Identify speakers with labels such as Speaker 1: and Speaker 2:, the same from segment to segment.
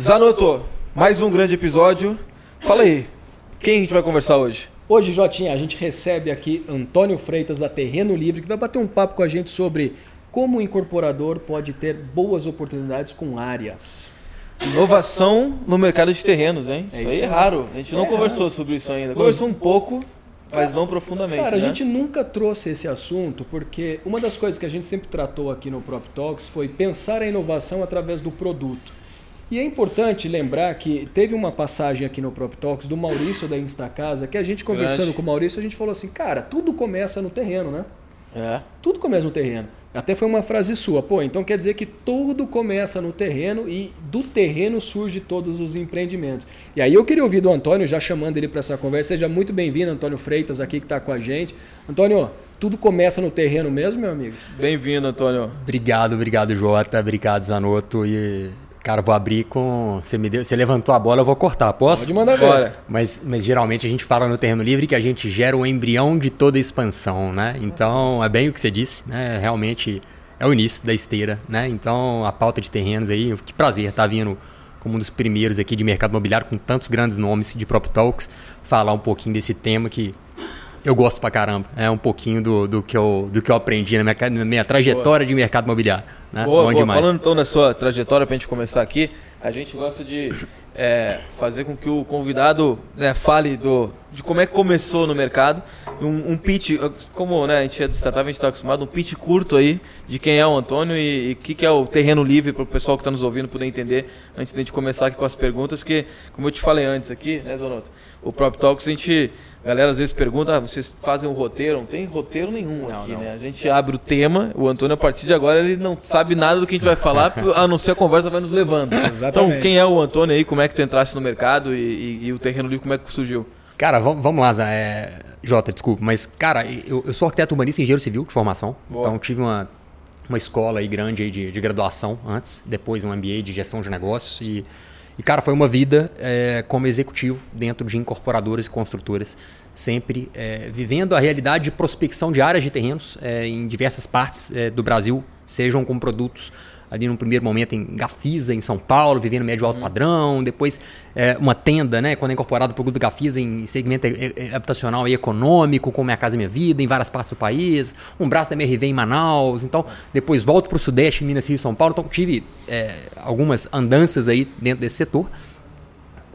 Speaker 1: Zanotto, mais um grande episódio. Fala aí, quem a gente vai conversar hoje?
Speaker 2: Hoje, Jotinha, a gente recebe aqui Antônio Freitas da Terreno Livre, que vai bater um papo com a gente sobre como o incorporador pode ter boas oportunidades com áreas.
Speaker 1: Inovação no mercado de terrenos, hein?
Speaker 2: É
Speaker 1: isso, aí é raro. A gente não
Speaker 2: É
Speaker 1: conversou
Speaker 2: raro.
Speaker 1: sobre isso ainda. Conversou um pouco, mas não profundamente.
Speaker 2: Cara, a
Speaker 1: né?
Speaker 2: gente nunca trouxe esse assunto porque uma das coisas que a gente sempre tratou aqui no Prop Talks foi pensar a inovação através do produto. E é importante lembrar que teve uma passagem aqui no Prop Talks do Maurício da Instacasa que a gente conversando
Speaker 1: Grande.
Speaker 2: com o Maurício, a gente falou assim, cara, tudo começa no terreno, né?
Speaker 1: É.
Speaker 2: Tudo começa no terreno. Até foi uma frase sua. Pô, então quer dizer que tudo começa no terreno e do terreno surge todos os empreendimentos. E aí eu queria ouvir do Antônio, já chamando ele para essa conversa. Seja muito bem-vindo, Antônio Freitas, aqui que está com a gente. Antônio, tudo começa no terreno mesmo, meu amigo?
Speaker 1: Bem-vindo, Antônio.
Speaker 3: Obrigado, obrigado, Jota. Obrigado, Zanotto. E, cara, vou abrir com. Você, me deu... Você levantou a bola, eu vou cortar, posso?
Speaker 2: Pode mandar.
Speaker 1: Bora.
Speaker 3: Mas, mas geralmente a gente fala no terreno livre que a gente gera o embrião de toda a expansão, né? Então é bem o que você disse, né? Realmente é o início da esteira, né? Então a pauta de terrenos aí, que prazer estar vindo como um dos primeiros aqui de mercado imobiliário com tantos grandes nomes de Prop Talks, falar um pouquinho desse tema que eu gosto pra caramba. É um pouquinho do, do, que, eu, do que eu aprendi na minha, na minha trajetória de mercado imobiliário. Né?
Speaker 1: Boa,
Speaker 3: Bom
Speaker 1: boa.
Speaker 3: demais.
Speaker 1: Falando então na sua trajetória pra gente começar aqui, a gente gosta de é, fazer com que o convidado né, fale do, de como é que começou no mercado. Um, um pitch, como né, a gente é de startup, a gente está acostumado, um pitch curto aí de quem é o Antônio e o que, que é o terreno livre para o pessoal que está nos ouvindo poder entender antes de a gente começar aqui com as perguntas, que como eu te falei antes aqui, né, Zonoto? O Prop Talks, a gente, a galera às vezes pergunta, ah, vocês fazem um roteiro? Não tem roteiro nenhum
Speaker 3: Não,
Speaker 1: aqui,
Speaker 3: não.
Speaker 1: né? A gente abre o tema, o Antônio a partir de agora ele não sabe nada do que a gente vai falar, a não ser a conversa vai nos levando.
Speaker 2: Exatamente.
Speaker 1: Então, quem é o Antônio aí, como é que tu entrasse no mercado e, e- e o terreno livre, como é que surgiu?
Speaker 3: Cara, vamos, lá, Zé. É, Jota, desculpa, mas, cara, eu, eu sou arquiteto urbanista e engenheiro civil de formação.
Speaker 1: Boa.
Speaker 3: Então, tive uma, uma escola aí grande aí de, de graduação antes, depois um MBA de gestão de negócios. E, e cara, foi uma vida é, como executivo dentro de incorporadoras e construtoras, sempre é, vivendo a realidade de prospecção de áreas de terrenos é, em diversas partes é, do Brasil, sejam com produtos ali no primeiro momento em Gafisa, em São Paulo, vivendo médio alto padrão, depois é, uma tenda, né, quando é incorporado para o grupo Gafisa em segmento é, é, habitacional e econômico, com Minha Casa Minha Vida, em várias partes do país, um braço da MRV em Manaus, então depois volto para o Sudeste, Minas, Rio São Paulo, então tive é, algumas andanças aí dentro desse setor,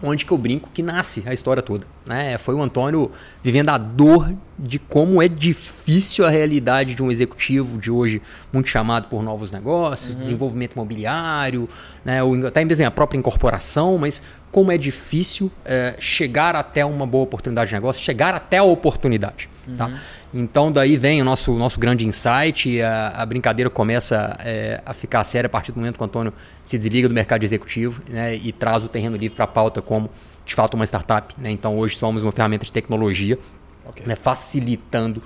Speaker 3: onde que eu brinco que nasce a história toda. Né? Foi o Antônio vivendo a dor de como é difícil a realidade de um executivo de hoje, muito chamado por novos negócios, desenvolvimento imobiliário, né? ou até mesmo a própria incorporação, mas como é difícil é, chegar até uma boa oportunidade de negócio, chegar até a oportunidade. Tá? Então daí vem o nosso, nosso grande insight, a, a brincadeira começa é, a ficar séria a partir do momento que o Antônio se desliga do mercado executivo né, e traz o terreno livre para a pauta como de fato uma startup. Né? Então hoje somos uma ferramenta de tecnologia né, facilitando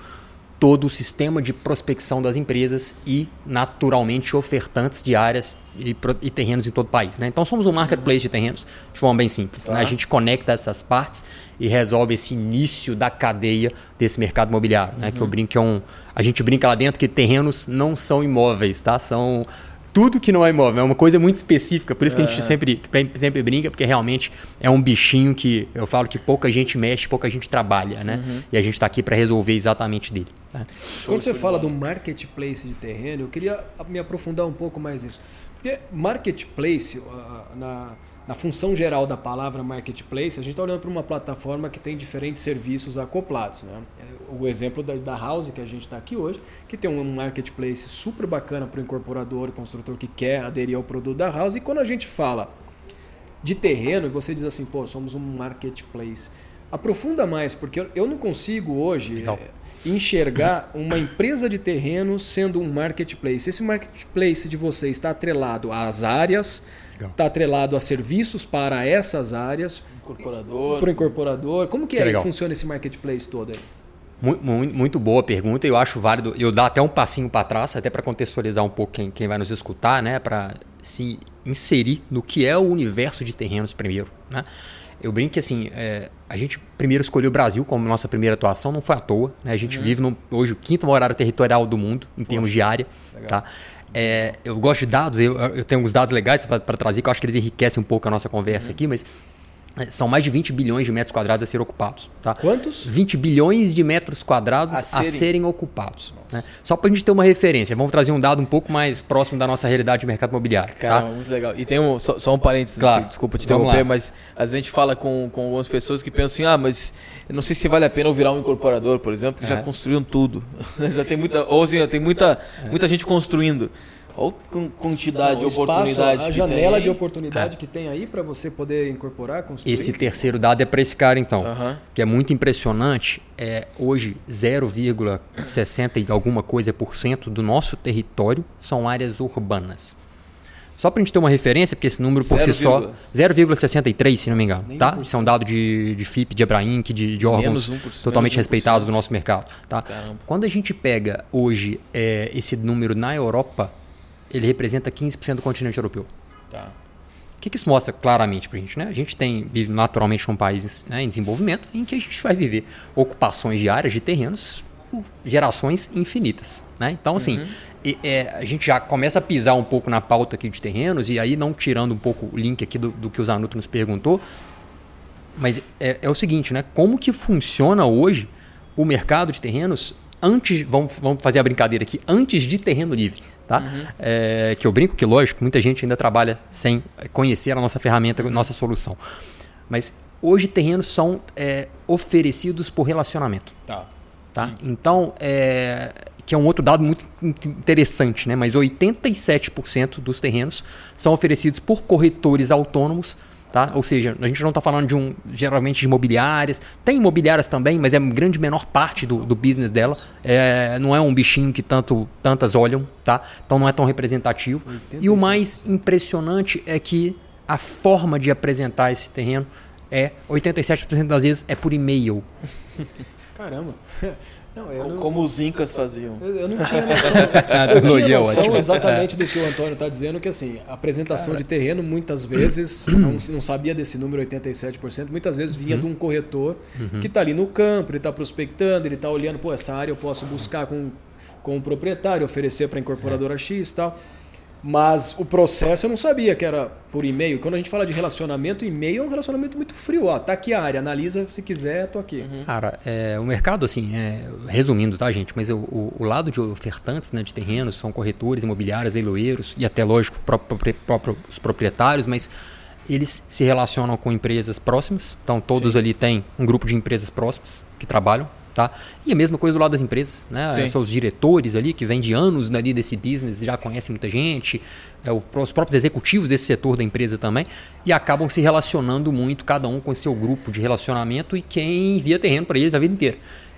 Speaker 3: todo o sistema de prospecção das empresas e, naturalmente, ofertantes de áreas e, e terrenos em todo o país. Né? Então, somos um marketplace de terrenos de forma bem simples. né? A gente conecta essas partes e resolve esse início da cadeia desse mercado imobiliário. Né? Que eu brinco que é um. A gente brinca lá dentro que terrenos não são imóveis, tá? São tudo que não é imóvel. É uma coisa muito específica. Por isso que a gente sempre, sempre brinca, porque realmente é um bichinho que eu falo que pouca gente mexe, pouca gente trabalha, né? E a gente está aqui para resolver exatamente dele. tá?
Speaker 2: Quando você fala do marketplace de terreno, eu queria me aprofundar um pouco mais nisso. Porque marketplace, ah, na, na função geral da palavra marketplace, a gente está olhando para uma plataforma que tem diferentes serviços acoplados. Né? O exemplo da, da House, que a gente está aqui hoje, que tem um marketplace super bacana para o incorporador, construtor que quer aderir ao produto da House. E quando a gente fala de terreno e você diz assim, pô, somos um marketplace. Aprofunda mais, porque eu- não consigo hoje
Speaker 3: Legal.
Speaker 2: eh, enxergar uma empresa de terreno sendo um marketplace. Esse marketplace de vocês está atrelado às áreas. Está atrelado a serviços para essas áreas,
Speaker 1: Incorporador.
Speaker 2: para o incorporador. Como que
Speaker 3: é
Speaker 2: que
Speaker 3: legal.
Speaker 2: funciona esse marketplace todo aí?
Speaker 3: Mu- mu- Muito, boa pergunta, eu acho válido. Eu dar até um passinho para trás, até para contextualizar um pouco quem, quem vai nos escutar, né? Para se inserir no que é o universo de terrenos primeiro. Né? Eu brinco que assim, é, a gente primeiro escolheu o Brasil como nossa primeira atuação, não foi à toa. Né? A gente uhum. vive no, hoje o quinto maior área territorial do mundo, em Poxa, termos de área. Tá? É, eu gosto de dados, eu, eu tenho alguns dados legais para trazer, que eu acho que eles enriquecem um pouco a nossa conversa uhum. aqui, mas são mais de 20 bilhões de metros quadrados a ser ocupados. Tá?
Speaker 2: Quantos?
Speaker 3: 20 bilhões de metros quadrados a serem, a serem ocupados. Né? Só para a gente ter uma referência, vamos trazer um dado um pouco mais próximo da nossa realidade de mercado imobiliário.
Speaker 1: Cara,
Speaker 3: tá?
Speaker 1: muito legal. E tem um, só, só um parênteses, claro. desculpa te interromper, mas às vezes a gente fala com, com algumas pessoas que pensam assim, ah, mas não sei se vale a pena eu virar um incorporador, por exemplo, que é. já construíram tudo. já tem muita, ou assim, tem muita, é. muita gente construindo. Olha a quantidade de oportunidade.
Speaker 2: A janela tem. de oportunidade é. que tem aí para você poder incorporar, construir.
Speaker 3: Esse terceiro dado é para esse cara, então. Que é muito impressionante. É, hoje, 0,60 e alguma coisa por cento do nosso território são áreas urbanas. Só para a gente ter uma referência, porque esse número por 0, si só. 0,63, se não me engano. tá? Isso é um dado de, de FIP, de Abrainc, de, de órgãos totalmente respeitados do nosso mercado. Tá? Quando a gente pega hoje é, esse número na Europa, ele representa 15% do continente europeu. Tá. O que, que isso mostra claramente para a gente? Né? A gente tem, vive naturalmente com países né, em desenvolvimento em que a gente vai viver ocupações de áreas de terrenos por gerações infinitas. Né? Então, assim, uhum. e, é, a gente já começa a pisar um pouco na pauta aqui de terrenos, e aí não tirando um pouco o link aqui do, do que o Zanuto nos perguntou, mas é, é, o seguinte, né? Como que funciona hoje o mercado de terrenos antes, vamos, vamos fazer a brincadeira aqui, antes de terreno livre tá? Uhum. É, que eu brinco que, lógico, muita gente ainda trabalha sem conhecer a nossa ferramenta, a nossa solução. Mas hoje terrenos são é, oferecidos por relacionamento. Tá. tá? Então, é, que é um outro dado muito interessante, né? mas 87% dos terrenos são oferecidos por corretores autônomos Tá? Ou seja, a gente não está falando de um geralmente de imobiliárias. Tem imobiliárias também, mas é uma grande menor parte do, do business dela. É, não é um bichinho que tanto, tantas olham, tá? Então não é tão representativo. E o mais impressionante é que a forma de apresentar esse terreno é 87% das vezes é por e-mail.
Speaker 2: Caramba.
Speaker 1: Não, não, Como os incas faziam.
Speaker 2: Eu, eu não tinha noção, eu tinha é noção exatamente do que o Antônio está dizendo, que assim, a apresentação Cara. de terreno muitas vezes, não, não, sabia desse número 87%, muitas vezes vinha uhum. de um corretor uhum. que está ali no campo, ele está prospectando, ele está olhando, pô, essa área eu posso buscar com, com o proprietário, oferecer para a incorporadora X e tal. Mas o processo eu não sabia que era por e-mail. Quando a gente fala de relacionamento, e-mail é um relacionamento muito frio. Ó, tá aqui a área, analisa se quiser, tô aqui.
Speaker 3: Uhum. Cara, é, o mercado, assim, é, resumindo, tá, gente? Mas o, o, o, lado de ofertantes né, de terrenos são corretores, imobiliários, leiloeiros e até, lógico, próprio, próprio, os proprietários, mas eles se relacionam com empresas próximas. Então, todos Sim. ali têm um grupo de empresas próximas que trabalham Tá? E a mesma coisa do lado das empresas, né? São os diretores ali que vêm de anos ali desse business, já conhecem muita gente, é, os próprios executivos desse setor da empresa também, e acabam se relacionando muito, cada um com seu grupo de relacionamento e quem envia terreno para eles a vida inteira.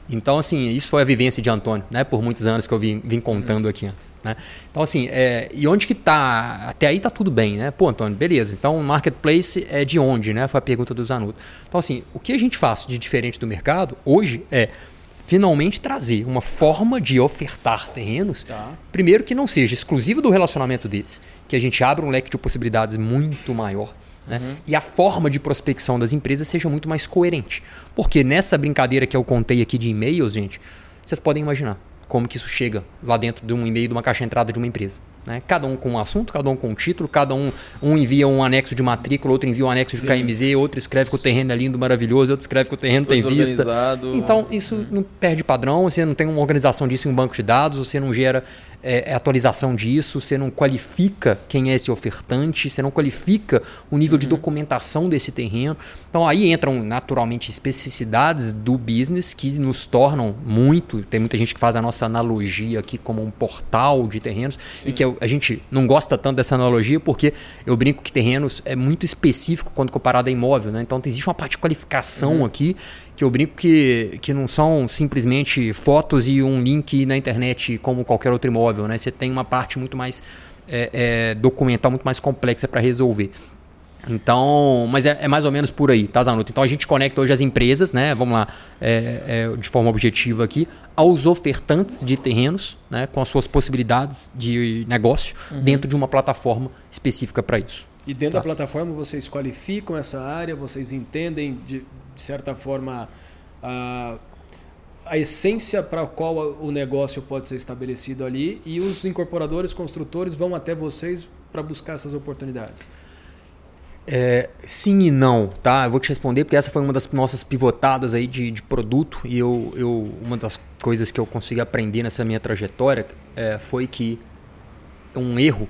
Speaker 3: Então, assim, isso foi a vivência de Antônio, né? Por muitos anos que eu vim, vim contando aqui antes. Né? Então, assim, é, e onde que tá? Até aí tá tudo bem, né? Pô, Antônio, beleza. Então, o marketplace é de onde, né? Foi a pergunta do Zanuto. Então, assim, o que a gente faz de diferente do mercado hoje é finalmente trazer uma forma de ofertar terrenos, tá. primeiro que não seja exclusivo do relacionamento deles, que a gente abra um leque de possibilidades muito maior. Né? Uhum. E a forma de prospecção das empresas seja muito mais coerente. Porque nessa brincadeira que eu contei aqui de e-mails, gente, vocês podem imaginar como que isso chega lá dentro de um e-mail, de uma caixa de entrada de uma empresa. Né? Cada um com um assunto, cada um com um título, cada um, um envia um anexo de matrícula, outro envia um anexo Sim. de KMZ, outro escreve que o terreno é lindo, maravilhoso, outro escreve que o terreno tem vista. Então isso hum. não perde padrão, você não tem uma organização disso em um banco de dados, você não gera é, é, atualização disso, você não qualifica quem é esse ofertante, você não qualifica o nível uhum. de documentação desse terreno. Então aí entram naturalmente especificidades do business que nos tornam muito. Tem muita gente que faz a nossa analogia aqui como um portal de terrenos Sim. e que a gente não gosta tanto dessa analogia porque eu brinco que terrenos é muito específico quando comparado a imóvel, né? Então existe uma parte de qualificação uhum. aqui que eu brinco que, que não são simplesmente fotos e um link na internet como qualquer outro imóvel, né? Você tem uma parte muito mais é, é, documental, muito mais complexa para resolver. Então, mas é, é, mais ou menos por aí, tá, Zanuto? Então a gente conecta hoje as empresas, né? Vamos lá, é, é, de forma objetiva aqui, aos ofertantes de terrenos, né? Com as suas possibilidades de negócio uhum. dentro de uma plataforma específica para isso.
Speaker 2: E dentro tá. da plataforma vocês qualificam essa área, vocês entendem de, de certa forma, a, a essência para a qual o negócio pode ser estabelecido ali e os incorporadores, construtores vão até vocês para buscar essas oportunidades?
Speaker 3: É, sim e não, tá? Eu vou te responder porque essa foi uma das nossas pivotadas aí de, de produto e eu, eu, uma das coisas que eu consegui aprender nessa minha trajetória é, foi que um erro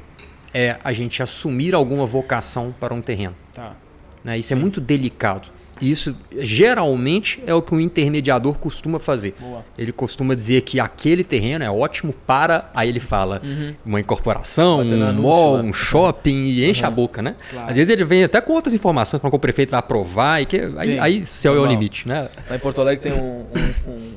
Speaker 3: é a gente assumir alguma vocação para um terreno.
Speaker 2: Tá.
Speaker 3: Né? Isso é muito delicado. Isso geralmente é o que um intermediador costuma fazer.
Speaker 2: Boa.
Speaker 3: Ele costuma dizer que aquele terreno é ótimo para. Aí ele fala uma incorporação, um
Speaker 1: anúncio
Speaker 3: mall,
Speaker 1: lá.
Speaker 3: um shopping e enche a boca, né?
Speaker 2: Claro.
Speaker 3: Às vezes ele vem até com outras informações, falando que o prefeito vai aprovar e que aí,
Speaker 1: Sim,
Speaker 3: aí céu é o limite, né?
Speaker 1: Lá em Porto Alegre tem um, um- um-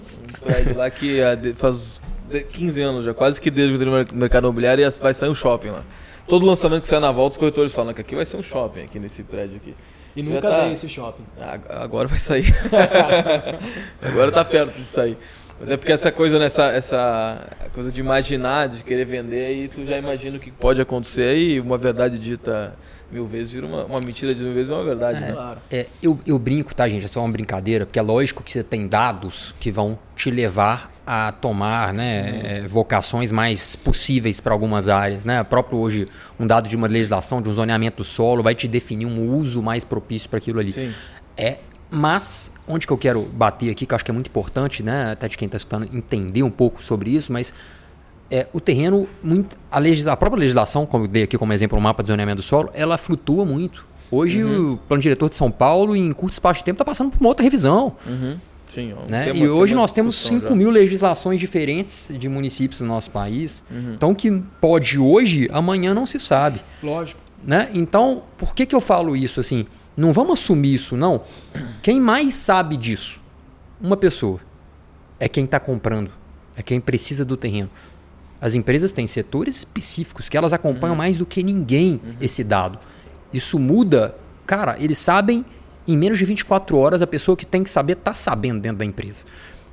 Speaker 1: prédio lá que de- faz de- 15 anos já, quase que desde no mercado imobiliário, e vai sair um shopping lá. Todo lançamento que sai na volta, os corretores falam que aqui vai ser um shopping, aqui nesse prédio aqui.
Speaker 2: E nunca
Speaker 1: tá-
Speaker 2: veio esse shopping.
Speaker 1: Ag- Agora vai sair. Agora tá perto de sair. Mas é porque essa coisa, nessa essa coisa de imaginar, de querer vender, aí tu já imagina o que pode acontecer e uma verdade dita mil vezes vira uma, uma mentira de mil vezes uma verdade, né?
Speaker 2: Claro.
Speaker 3: É, eu, eu brinco, tá, gente? É só uma brincadeira, porque é lógico que você tem dados que vão te levar a tomar né, é, vocações mais possíveis para algumas áreas. Né? Próprio hoje, um dado de uma legislação, de um zoneamento do solo, vai te definir um uso mais propício para aquilo ali.
Speaker 1: Sim.
Speaker 3: É, mas onde que eu quero bater aqui, que eu acho que é muito importante, né, até de quem está escutando entender um pouco sobre isso, mas é, o terreno, muito, a, legisla, a própria legislação, como eu dei aqui como exemplo o mapa de zoneamento do solo, ela flutua muito. Hoje o plano diretor de São Paulo, em curto espaço de tempo, está passando por uma outra revisão.
Speaker 1: Uhum. Sim,
Speaker 3: Né? e
Speaker 1: uma- tem
Speaker 3: hoje nós temos
Speaker 1: discussão
Speaker 3: 5
Speaker 1: já.
Speaker 3: mil legislações diferentes de municípios no nosso país.
Speaker 1: Uhum.
Speaker 3: Então, que pode hoje, amanhã não se sabe.
Speaker 2: Lógico.
Speaker 3: Né? Então, por que, que eu falo isso assim? Não vamos assumir isso, não. Quem mais sabe disso? Uma pessoa. É quem está comprando. É quem precisa do terreno. As empresas têm setores específicos que elas acompanham mais do que ninguém esse dado. Isso muda. Cara, eles sabem em menos de 24 horas a pessoa que tem que saber está sabendo dentro da empresa.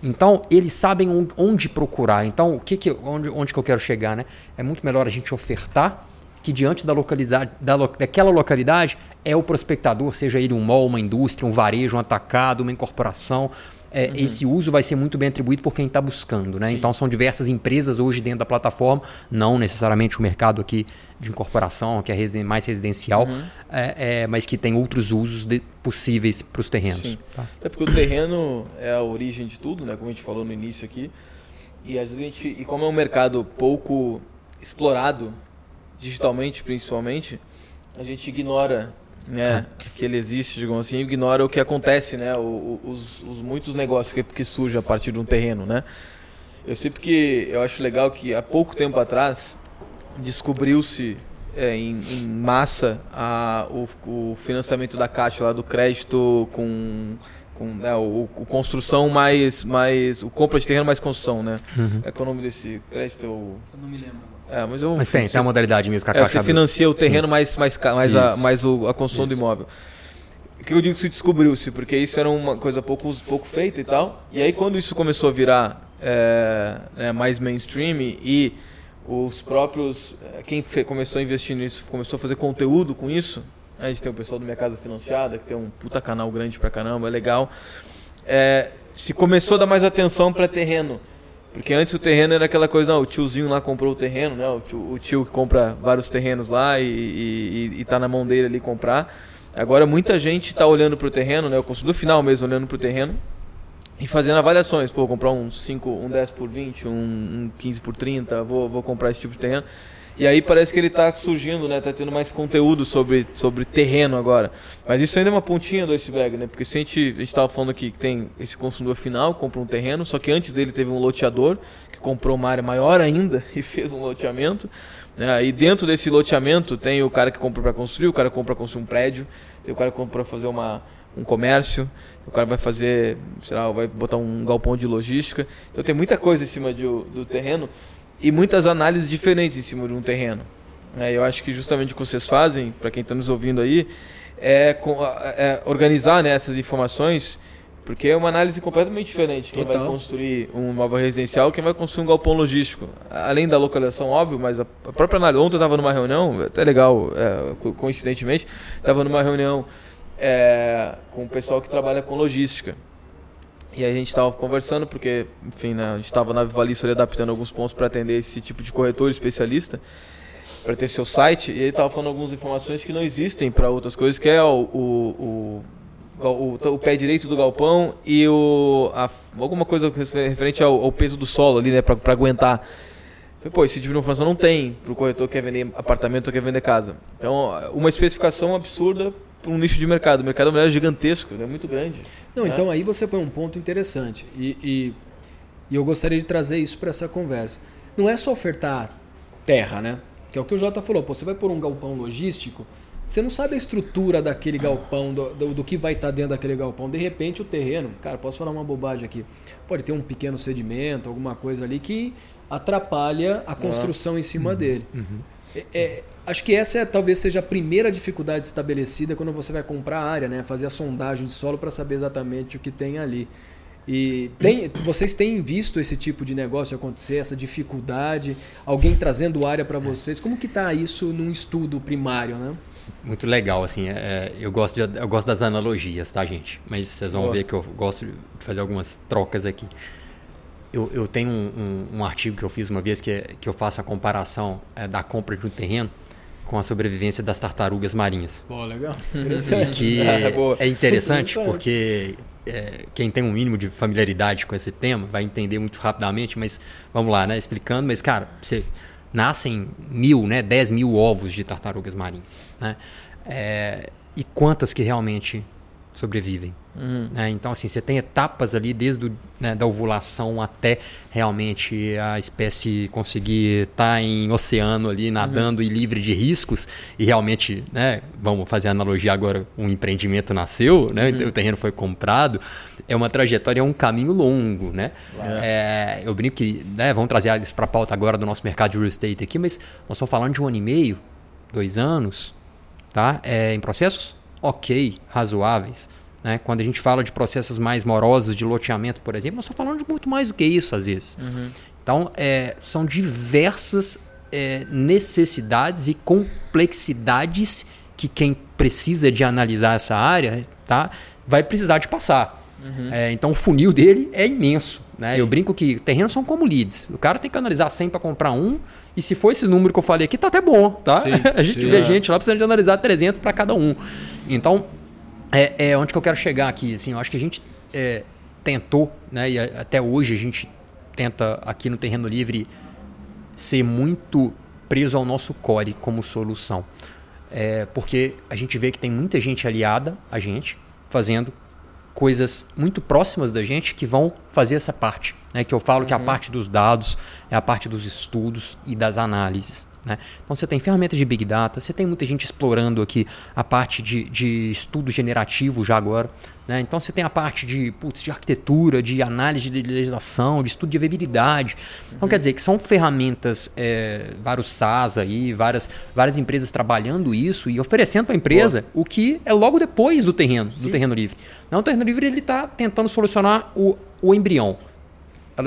Speaker 3: Então, eles sabem on- onde procurar. Então, o que que, onde, onde que eu quero chegar? Né? É muito melhor a gente ofertar que diante da localidade, da, lo- daquela localidade é o prospectador, seja ele um mall, uma indústria, um varejo, um atacado, uma incorporação. É, Esse uso vai ser muito bem atribuído por quem está buscando. Né? Então são diversas empresas hoje dentro da plataforma, não necessariamente o mercado aqui de incorporação, que é residen- mais residencial, é, é, mas que tem outros usos de- possíveis para os terrenos. Tá?
Speaker 1: É porque o terreno é a origem de tudo, né? Como a gente falou no início aqui. E às vezes a gente, e como é um mercado pouco explorado, digitalmente principalmente, a gente ignora né, que ele existe, digamos assim, ignora o que acontece, né? o- o- os, os muitos negócios que, que surgem a partir de um terreno, né? Eu sei porque eu acho legal que há pouco tempo atrás descobriu-se é, em, em massa a, o, o financiamento da Caixa lá do crédito com, com né, o, o construção mais, mais o compra de terreno mais construção, né? É que é o nome desse crédito? Eu-
Speaker 2: Eu não me lembro.
Speaker 1: É, mas eu
Speaker 3: Mas tem, tem a modalidade mesmo que a
Speaker 1: é, você financia o terreno mais, mais, ca- mais, a, mais o- a construção do
Speaker 3: Isso.
Speaker 1: imóvel. O que eu digo que se descobriu-se? Porque isso era uma coisa pouco, pouco feita e tal. E aí quando isso começou a virar é, é, mais mainstream e os próprios... é, Quem começou a investir nisso, começou a fazer conteúdo com isso. A gente tem o pessoal do Minha Casa Financiada, que tem um puta canal grande pra caramba, é legal. É, se começou a dar mais atenção para terreno. Porque antes o terreno era aquela coisa, não, o tiozinho lá comprou o terreno, né? O tio, o tio que compra vários terrenos lá e, e, e tá na mão dele ali comprar. Agora muita gente tá olhando pro terreno, né? O consumidor final mesmo olhando pro terreno e fazendo avaliações. Pô, comprar um 5, um 10 por 20, um, um 15 por 30, vou, vou comprar esse tipo de terreno. E aí parece que ele tá surgindo, né? Tá tendo mais conteúdo sobre, sobre terreno agora. Mas isso ainda é uma pontinha do iceberg, né? Porque se a gente, a gente tava falando aqui que tem esse consumidor final, compra um terreno, só que antes dele teve um loteador que comprou uma área maior ainda e fez um loteamento. Né? E dentro desse loteamento tem o cara que compra para construir, o cara compra para construir um prédio, tem o cara que compra para fazer uma, um comércio, o cara vai fazer, sei lá, vai botar um galpão de logística. Então tem muita coisa em cima de, do terreno e muitas análises diferentes em cima de um terreno. É, eu acho que justamente o que vocês fazem, para quem está nos ouvindo aí, é, é organizar né, essas informações, porque é uma análise completamente diferente. Quem vai construir um imóvel residencial, quem vai construir um galpão logístico. Além da localização, óbvio, mas a própria análise. Ontem eu estava numa reunião, até legal, é, co- coincidentemente, estava numa reunião é, com o pessoal que trabalha com logística. E a gente estava conversando, porque, enfim, né, a gente estava na Vivalista ali adaptando alguns pontos para atender esse tipo de corretor especialista, para ter seu site, e ele estava falando algumas informações que não existem para outras coisas, que é o, o, o, o, pé direito do galpão e o, a, alguma coisa referente ao, ao, peso do solo ali, né, para aguentar. Falei, pô, esse tipo de informação não tem para o corretor que quer vender apartamento ou quer vender casa. Então, uma especificação absurda um nicho de mercado. O mercado é gigantesco, é muito grande.
Speaker 2: Não, né? então aí você põe um ponto interessante. E, e, e eu gostaria de trazer isso para essa conversa. Não é só ofertar terra, né? Que é o que o Jota falou. Pô, você vai por um galpão logístico, você não sabe a estrutura daquele galpão, do, do, do que vai estar tá dentro daquele galpão. De repente o terreno, cara, posso falar uma bobagem aqui. Pode ter um pequeno sedimento, alguma coisa ali que atrapalha a construção em cima uhum. dele. Uhum. É, é, acho que essa é, talvez seja a primeira dificuldade estabelecida quando você vai comprar a área, né? Fazer a sondagem de solo para saber exatamente o que tem ali. E tem, vocês têm visto esse tipo de negócio acontecer, essa dificuldade, alguém trazendo área para vocês? Como que está isso num estudo primário, né?
Speaker 3: Muito legal, assim, é, eu, gosto de, eu gosto das analogias, tá, gente? Mas vocês vão Boa. ver que eu gosto de fazer algumas trocas aqui. Eu, eu tenho um, um, um, artigo que eu fiz uma vez que, que eu faço a comparação é, da compra de um terreno com a sobrevivência das tartarugas marinhas.
Speaker 2: Pô, legal.
Speaker 3: Interessante. Que é, é interessante porque é, quem tem um mínimo de familiaridade com esse tema vai entender muito rapidamente, mas vamos lá, né? Explicando, mas cara, você nascem mil, né? Dez mil ovos de tartarugas marinhas, né? É, e quantas que realmente sobrevivem? Uhum. Né? Então, assim, você tem etapas ali desde o, né, da ovulação até realmente a espécie conseguir estar tá em oceano ali, nadando uhum. e livre de riscos. E realmente, né, vamos fazer a analogia agora, um empreendimento nasceu, né, uhum. o terreno foi comprado. É uma trajetória, é um caminho longo. Né? É, eu brinco que, né, vamos trazer isso para a pauta agora do nosso mercado de real estate aqui, mas nós estamos falando de um ano e meio, dois anos, tá? É, em processos ok, razoáveis né? Quando a gente fala de processos mais morosos de loteamento, por exemplo, nós estamos falando de muito mais do que isso às vezes. Uhum. Então, é, são diversas é, necessidades e complexidades que quem precisa de analisar essa área tá, vai precisar de passar. Uhum. É, então, o funil dele é imenso. Né? Eu brinco que terrenos são como leads. O cara tem que analisar 100 para comprar um. E se for esse número que eu falei aqui, tá até bom. Tá? Sim, a gente sim, vê é. gente lá precisando de analisar 300 para cada um. Então, é, é onde que eu quero chegar aqui. Assim, eu acho que a gente é, tentou, né, e até hoje a gente tenta aqui no Terreno Livre ser muito preso ao nosso core como solução. É, porque a gente vê que tem muita gente aliada a gente fazendo coisas muito próximas da gente que vão fazer essa parte. Né? Que eu falo uhum. que a parte dos dados é a parte dos estudos e das análises. Né? Então você tem ferramentas de Big Data, você tem muita gente explorando aqui a parte de, de estudo generativo já agora. Né? Então você tem a parte de, putz, de arquitetura, de análise de legislação, de estudo de viabilidade. Então uhum. quer dizer que são ferramentas, é, vários SaaS aí, várias, várias empresas trabalhando isso e oferecendo para a empresa Boa. o que é logo depois do terreno, Sim. do terreno livre. Não, o terreno livre ele está tentando solucionar o, o embrião.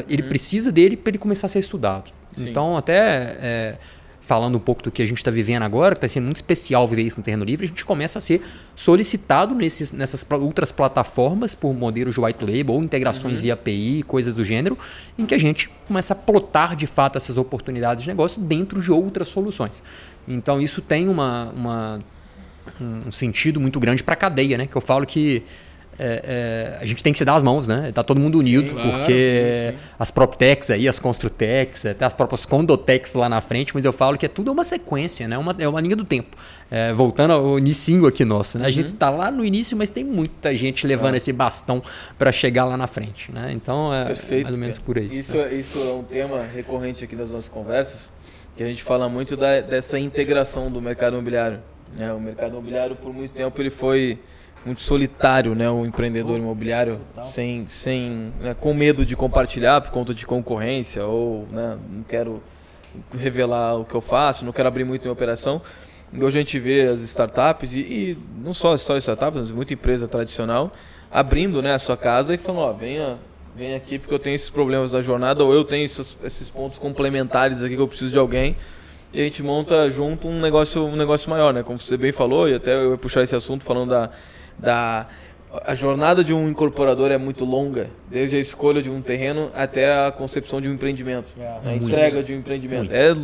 Speaker 3: Ele uhum. precisa dele para ele começar a ser estudado. Sim. Então até é, falando um pouco do que a gente está vivendo agora, que está sendo muito especial viver isso no terreno livre, a gente começa a ser solicitado nesses, nessas outras plataformas por modelos de white label ou integrações uhum. via API, coisas do gênero, em que a gente começa a plotar de fato essas oportunidades de negócio dentro de outras soluções. Então isso tem uma, uma um sentido muito grande para a cadeia, né? Que eu falo que é, é, a gente tem que se dar as mãos, né? Tá todo mundo unido, sim, porque sim. as PropTechs aí, as Construtex, até as próprias Condotex lá na frente, mas eu falo que é tudo uma sequência, né? Uma, é uma linha do tempo. É, voltando ao inicinho aqui nosso, né? A gente tá lá no início, mas tem muita gente levando é. esse bastão para chegar lá na frente, né? Então é Perfeito, mais ou menos por aí.
Speaker 1: Isso, é, isso é um tema recorrente aqui nas nossas conversas, que a gente fala muito da, dessa integração do mercado imobiliário. Né? O mercado imobiliário, por muito tempo, ele foi muito solitário, né, o empreendedor imobiliário, sem, sem né, com medo de compartilhar por conta de concorrência ou né, não quero revelar o que eu faço, não quero abrir muito minha operação. Hoje a gente vê as startups e, e não só só startups, mas muita empresa tradicional abrindo né, a sua casa e falando, ó, venha, venha aqui porque eu tenho esses problemas na jornada ou eu tenho esses, esses pontos complementares aqui que eu preciso de alguém e a gente monta junto um negócio, um negócio maior, né? Como você bem falou, e até eu ia puxar esse assunto falando da da a jornada de um incorporador é muito longa, desde a escolha de um terreno até a concepção de um empreendimento,
Speaker 2: É.
Speaker 1: a entrega de um empreendimento. É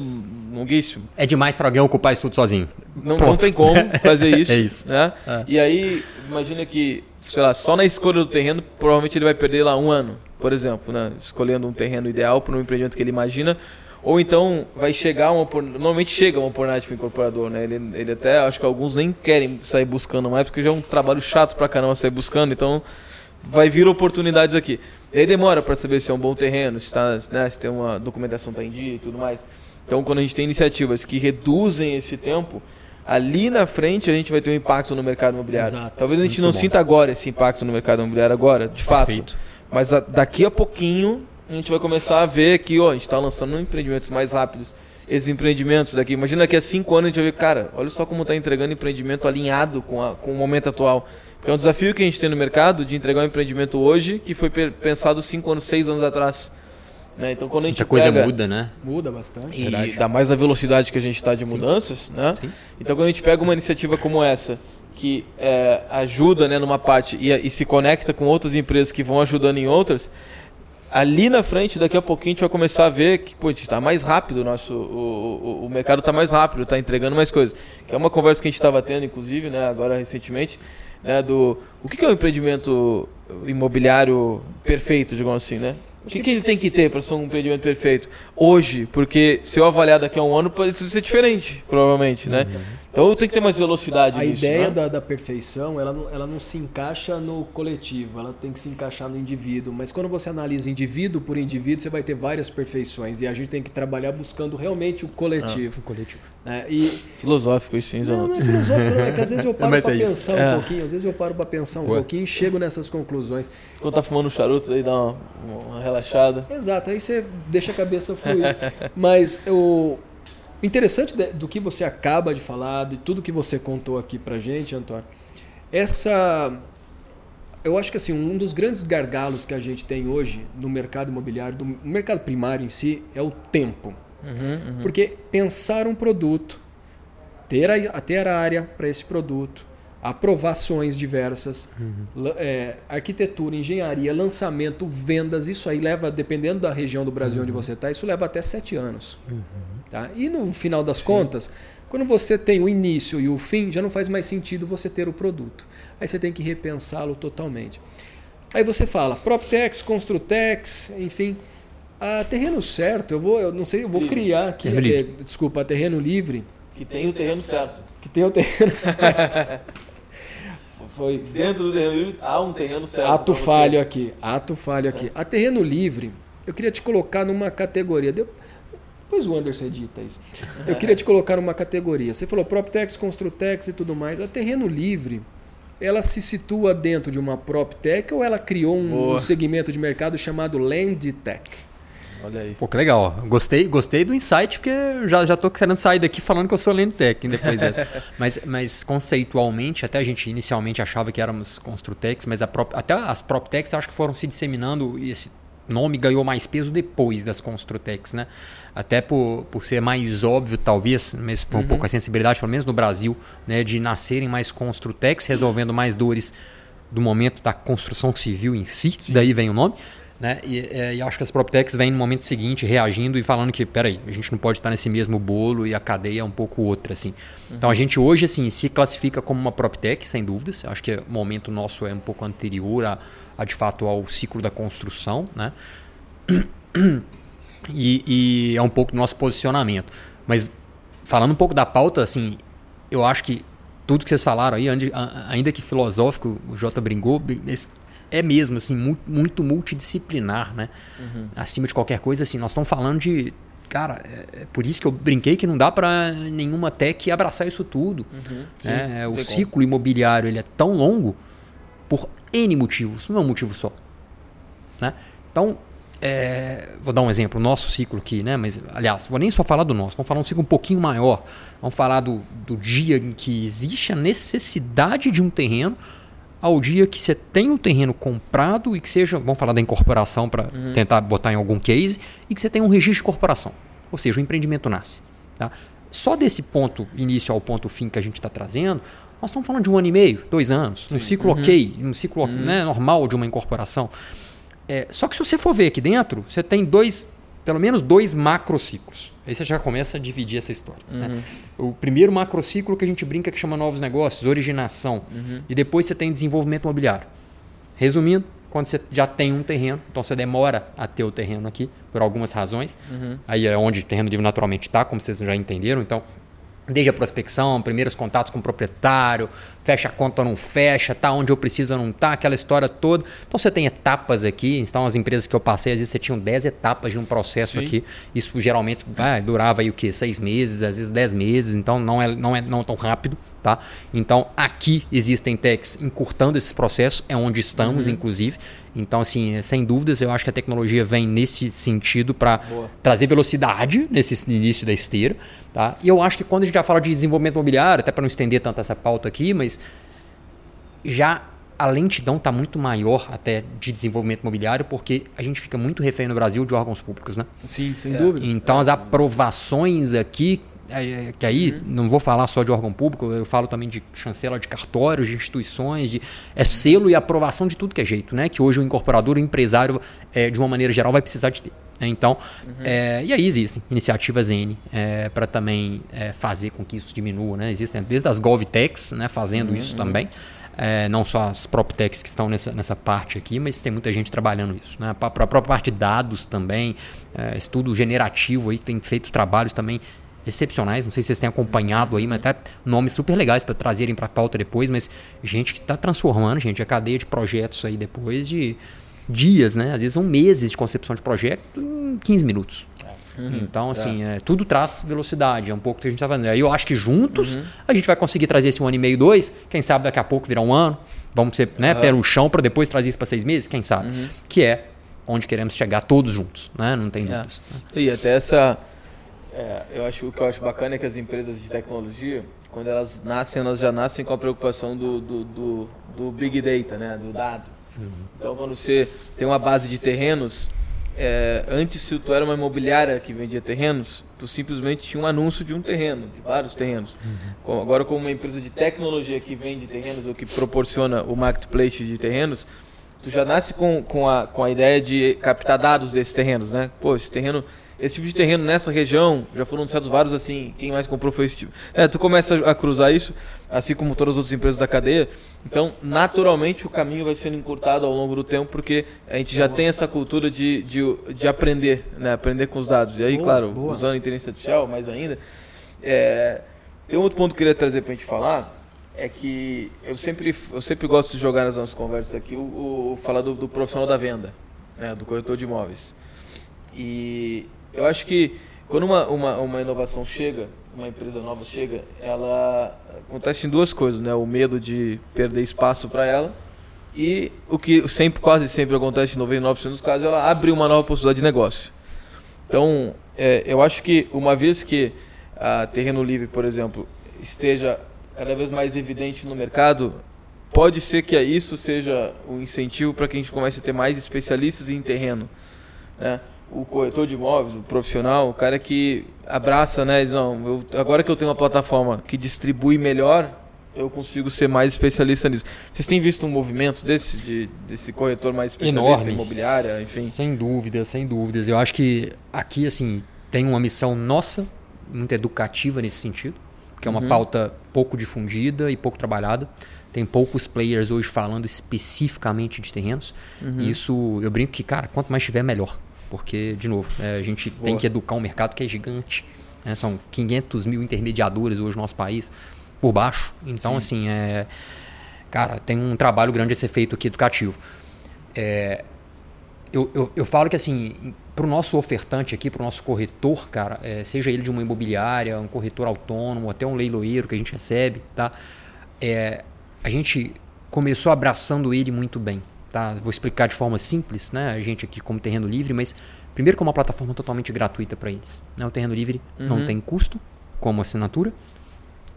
Speaker 1: longuíssimo.
Speaker 3: É demais pra alguém ocupar isso tudo sozinho.
Speaker 1: Não, não tem como fazer isso.
Speaker 3: É isso.
Speaker 1: Né?
Speaker 3: É.
Speaker 1: E aí, imagina que, sei lá, só na escolha do terreno, provavelmente ele vai perder lá um ano, por exemplo, né? escolhendo um terreno ideal para um empreendimento que ele imagina. Ou então vai chegar uma opor- Normalmente chega uma oportunidade para o incorporador, né? Ele, ele até, acho que alguns nem querem sair buscando mais, porque já é um trabalho chato pra caramba sair buscando, então vai vir oportunidades aqui. E aí demora para saber se é um bom terreno, se, tá, né, se tem uma documentação tá em dia e tudo mais. Então quando a gente tem iniciativas que reduzem esse tempo, ali na frente a gente vai ter um impacto no mercado imobiliário.
Speaker 2: Exato.
Speaker 1: Talvez a gente não
Speaker 3: bom.
Speaker 1: sinta agora esse impacto no mercado imobiliário agora, de fato.
Speaker 3: Perfeito.
Speaker 1: Mas a- daqui a pouquinho a gente vai começar a ver que ó, a gente está lançando empreendimentos mais rápidos. Esses empreendimentos daqui, imagina daqui a cinco anos a gente vai ver, cara, olha só como está entregando empreendimento alinhado com, a- com o momento atual. Porque é um desafio que a gente tem no mercado de entregar um empreendimento hoje que foi pe- pensado cinco anos, seis anos atrás. Né? Então quando a gente
Speaker 3: Muita coisa
Speaker 1: pega-
Speaker 3: muda, né?
Speaker 2: Muda bastante.
Speaker 1: e
Speaker 3: Verdade.
Speaker 1: ainda mais na velocidade que a gente está de mudanças, né?
Speaker 3: Sim.
Speaker 1: Então quando a gente pega uma iniciativa como essa, que é, ajuda né, numa parte e, e se conecta com outras empresas que vão ajudando em outras, ali na frente, daqui a pouquinho, a gente vai começar a ver que pô, a gente está mais rápido, o, nosso, o, o, o mercado está mais rápido, está entregando mais coisas. Que é uma conversa que a gente estava tendo, inclusive, né, agora recentemente, né, do o que que é um empreendimento imobiliário perfeito, digamos assim, né? O que, que ele tem que ter para ser um empreendimento perfeito? Hoje, porque se eu avaliar daqui a um ano, pode ser diferente, provavelmente, né? Então eu tenho que ter mais velocidade
Speaker 2: A
Speaker 1: nisso,
Speaker 2: ideia
Speaker 1: né?
Speaker 2: da, da perfeição, ela não, ela não se encaixa no coletivo, ela tem que se encaixar no indivíduo. Mas quando você analisa indivíduo por indivíduo, você vai ter várias perfeições. E a gente tem que trabalhar buscando realmente o coletivo.
Speaker 3: coletivo.
Speaker 2: né? E
Speaker 1: Filosófico isso, hein,
Speaker 2: não,
Speaker 1: Zanotto?
Speaker 2: não é filosófico, não, é que às vezes eu paro
Speaker 3: Mas
Speaker 2: para
Speaker 3: é
Speaker 2: pensar
Speaker 1: É.
Speaker 2: um pouquinho, às vezes eu paro para pensar um
Speaker 3: Boa.
Speaker 2: pouquinho e chego nessas conclusões.
Speaker 1: Quando tá fumando um charuto, daí dá uma, uma relaxada.
Speaker 2: Exato, aí você deixa a cabeça fluir. Mas o o interessante do que você acaba de falar, de tudo que você contou aqui pra gente, Antônio, essa. Eu acho que assim, um dos grandes gargalos que a gente tem hoje no mercado imobiliário, do- no mercado primário em si, é o tempo.
Speaker 1: Uhum,
Speaker 2: Porque pensar um produto, ter a, ter a área para esse produto, aprovações diversas, la- é, arquitetura, engenharia, lançamento, vendas, isso aí leva, dependendo da região do Brasil onde você está, isso leva até sete anos. Tá? E no final das contas, quando você tem o início e o fim, já não faz mais sentido você ter o produto. Aí você tem que repensá-lo totalmente. Aí você fala, PropTex, Construtex, enfim. A terreno certo, eu vou, eu não sei, eu vou
Speaker 1: Livre.
Speaker 2: criar aqui,
Speaker 3: Terreno livre.
Speaker 2: desculpa, terreno livre,
Speaker 1: Que tem o terreno certo.
Speaker 2: que tem o terreno certo. Foi
Speaker 1: Dentro do terreno livre há um terreno certo.
Speaker 2: ato falho aqui, ato falho aqui. A terreno livre, eu queria te colocar numa categoria. Deu- Depois o Anderson edita isso. Eu queria te colocar numa categoria. Você falou PropTex, Construtex e tudo mais. A terreno livre, ela se situa dentro de uma PropTech ou ela criou um, um segmento de mercado chamado LandTech?
Speaker 1: Olha aí.
Speaker 3: Pô, que legal. Gostei, gostei do insight, porque eu já, já tô querendo sair daqui falando que eu sou Lendtech depois dessa. mas, mas conceitualmente, até a gente inicialmente achava que éramos Construtex, mas a prop, até as PropTechs acho que foram se disseminando e esse nome ganhou mais peso depois das Construtex, né? Até por, por ser mais óbvio, talvez, mas por um pouco a sensibilidade, pelo menos no Brasil, né, de nascerem mais Construtex, resolvendo mais dores do momento da construção civil em si, daí vem o nome. Né? E, é, e acho que as PropTechs vêm no momento seguinte reagindo e falando que, peraí, a gente não pode estar nesse mesmo bolo e a cadeia é um pouco outra, assim. Então a gente hoje, assim, se classifica como uma PropTech, sem dúvidas. Acho que o momento nosso é um pouco anterior a, a de fato, ao ciclo da construção, né? E, e é um pouco do nosso posicionamento. Mas falando um pouco da pauta, assim, eu acho que tudo que vocês falaram aí, ainda que filosófico, o Jota brincou, é mesmo, assim, mu- muito multidisciplinar, né? Acima de qualquer coisa, assim, nós estamos falando de. Cara, é, é por isso que eu brinquei que não dá para nenhuma tech abraçar isso tudo. né?
Speaker 1: não
Speaker 3: O ciclo imobiliário ele é tão longo por N motivos, não é um motivo só. Né? Então, é, vou dar um exemplo, o nosso ciclo aqui, né? Mas, aliás, vou nem só falar do nosso, vamos falar um ciclo um pouquinho maior. Vamos falar do, do dia em que existe a necessidade de um terreno ao dia que você tem o terreno comprado e que seja, vamos falar da incorporação para tentar botar em algum case, e que você tem um registro de corporação. Ou seja, o empreendimento nasce. Tá? Só desse ponto início ao ponto fim que a gente está trazendo, Nós estamos falando de um ano e meio, dois anos, um ciclo
Speaker 1: Uhum.
Speaker 3: ok, um ciclo né, normal de uma incorporação. É, só que se você for ver aqui dentro, você tem dois, pelo menos dois macrociclos. Aí você já começa a dividir essa história. né? O primeiro macrociclo que a gente brinca que chama novos negócios, originação. E depois você tem desenvolvimento imobiliário. Resumindo, quando você já tem um terreno, então você demora a ter o terreno aqui, por algumas razões. Aí é onde o terreno livre naturalmente está, como vocês já entenderam. Então, desde a prospecção, primeiros contatos com o proprietário, fecha a conta ou não fecha, tá onde eu preciso ou não tá, aquela história toda. Então você tem etapas aqui, então as empresas que eu passei, às vezes você tinha 10 etapas de um processo
Speaker 1: Sim.
Speaker 3: aqui. Isso geralmente ah, durava aí o quê? Seis meses, às vezes 10 meses, então não é, não é não tão rápido, tá? Então aqui existem techs encurtando esses processos, é onde estamos, inclusive. Então, assim, sem dúvidas, eu acho que a tecnologia vem nesse sentido para trazer velocidade nesse início da esteira. Tá? E eu acho que quando a gente já fala de desenvolvimento imobiliário, até para não estender tanto essa pauta aqui, mas já a lentidão está muito maior até de desenvolvimento imobiliário, porque a gente fica muito refém no Brasil de órgãos públicos, né?
Speaker 2: Sim, sem dúvida.
Speaker 3: Então as aprovações aqui, é, que aí não vou falar só de órgão público, eu falo também de chancela de cartórios, de instituições, de é selo e aprovação de tudo que é jeito, né? Que hoje o incorporador, o empresário, é, de uma maneira geral, vai precisar de ter. Né? Então, é, e aí existem iniciativas N para também é, fazer com que isso diminua, né? Existem desde as GovTechs né, fazendo isso também. É, não só as PropTechs que estão nessa, nessa parte aqui, mas tem muita gente trabalhando isso. Né? Para a própria parte de dados também, é, estudo generativo aí, tem feito trabalhos também excepcionais. Não sei se vocês têm acompanhado aí, mas até nomes super legais para trazerem para a pauta depois, mas gente que está transformando, gente, a cadeia de projetos aí depois de dias, né? Às vezes são meses de concepção de projeto em 15 minutos. Então, assim, é, tudo traz velocidade, é um pouco o que a gente está fazendo. Aí eu acho que juntos a gente vai conseguir trazer esse um ano e meio, dois, quem sabe daqui a pouco virar um ano, vamos ser né, pé no chão para depois trazer isso para seis meses, quem sabe? Que é onde queremos chegar todos juntos, né? Não tem dúvidas.
Speaker 1: E até essa. é, eu acho o que eu acho bacana é que as empresas de tecnologia, quando elas nascem, elas já nascem com a preocupação do, do, do, do big data, né? Do dado. Então quando você tem uma base de terrenos, é, antes se tu era uma imobiliária que vendia terrenos, tu simplesmente tinha um anúncio de um terreno, de vários terrenos. Agora como uma empresa de tecnologia que vende terrenos ou que proporciona o marketplace de terrenos, tu já nasce com, com, a, com a ideia de captar dados desses terrenos, né? Pô, esse terreno, esse tipo de terreno nessa região, já foram anunciados vários assim, quem mais comprou foi esse tipo. É, tu começa a cruzar isso, assim como todas as outras empresas da cadeia, então naturalmente o caminho vai sendo encurtado ao longo do tempo, porque a gente já tem essa cultura de, de, de aprender, né? Aprender com os dados. E aí,
Speaker 2: Boa,
Speaker 1: claro,
Speaker 2: boa.
Speaker 1: usando a inteligência artificial mais ainda. É, tem um outro ponto que eu queria trazer pra gente falar, é que eu sempre, eu sempre gosto de jogar nas nossas conversas aqui o, o, falar do, do profissional da venda, né, do corretor de imóveis. E eu acho que quando uma, uma, uma inovação chega, uma empresa nova chega, ela acontece em duas coisas, né? O medo de perder espaço para ela e o que sempre, quase sempre acontece em 99% dos casos, ela abre uma nova possibilidade de negócio. Então, é, eu acho que uma vez que a Terreno Livre, por exemplo, esteja cada vez mais evidente no mercado, pode ser que isso seja um incentivo para que a gente comece a ter mais especialistas em terreno. Né? O corretor de imóveis, o profissional, o cara que abraça, né? Diz, não, eu, agora que eu tenho uma plataforma que distribui melhor, eu consigo ser mais especialista nisso. Vocês têm visto um movimento desse, de, desse corretor mais especialista
Speaker 3: Enorme.
Speaker 1: imobiliária, enfim?
Speaker 3: Sem dúvidas, sem dúvidas. Eu acho que aqui, assim, tem uma missão nossa, muito educativa nesse sentido, que é uma pauta pouco difundida e pouco trabalhada. Tem poucos players hoje falando especificamente de terrenos. E isso, eu brinco que, cara, quanto mais tiver, melhor. Porque, de novo, é, a gente tem que educar um mercado que é gigante. né? São 500 mil intermediadores hoje no nosso país, por baixo. Então, assim, é, cara, tem um trabalho grande a ser feito aqui educativo. É, eu, eu, eu falo que assim, para o nosso ofertante aqui, para o nosso corretor, cara, é, seja ele de uma imobiliária, um corretor autônomo, até um leiloeiro que a gente recebe, tá? É, a gente começou abraçando ele muito bem, tá? Vou explicar de forma simples, né? A gente aqui como Terreno Livre, mas primeiro que é uma plataforma totalmente gratuita para eles. Né? O Terreno Livre não tem custo como assinatura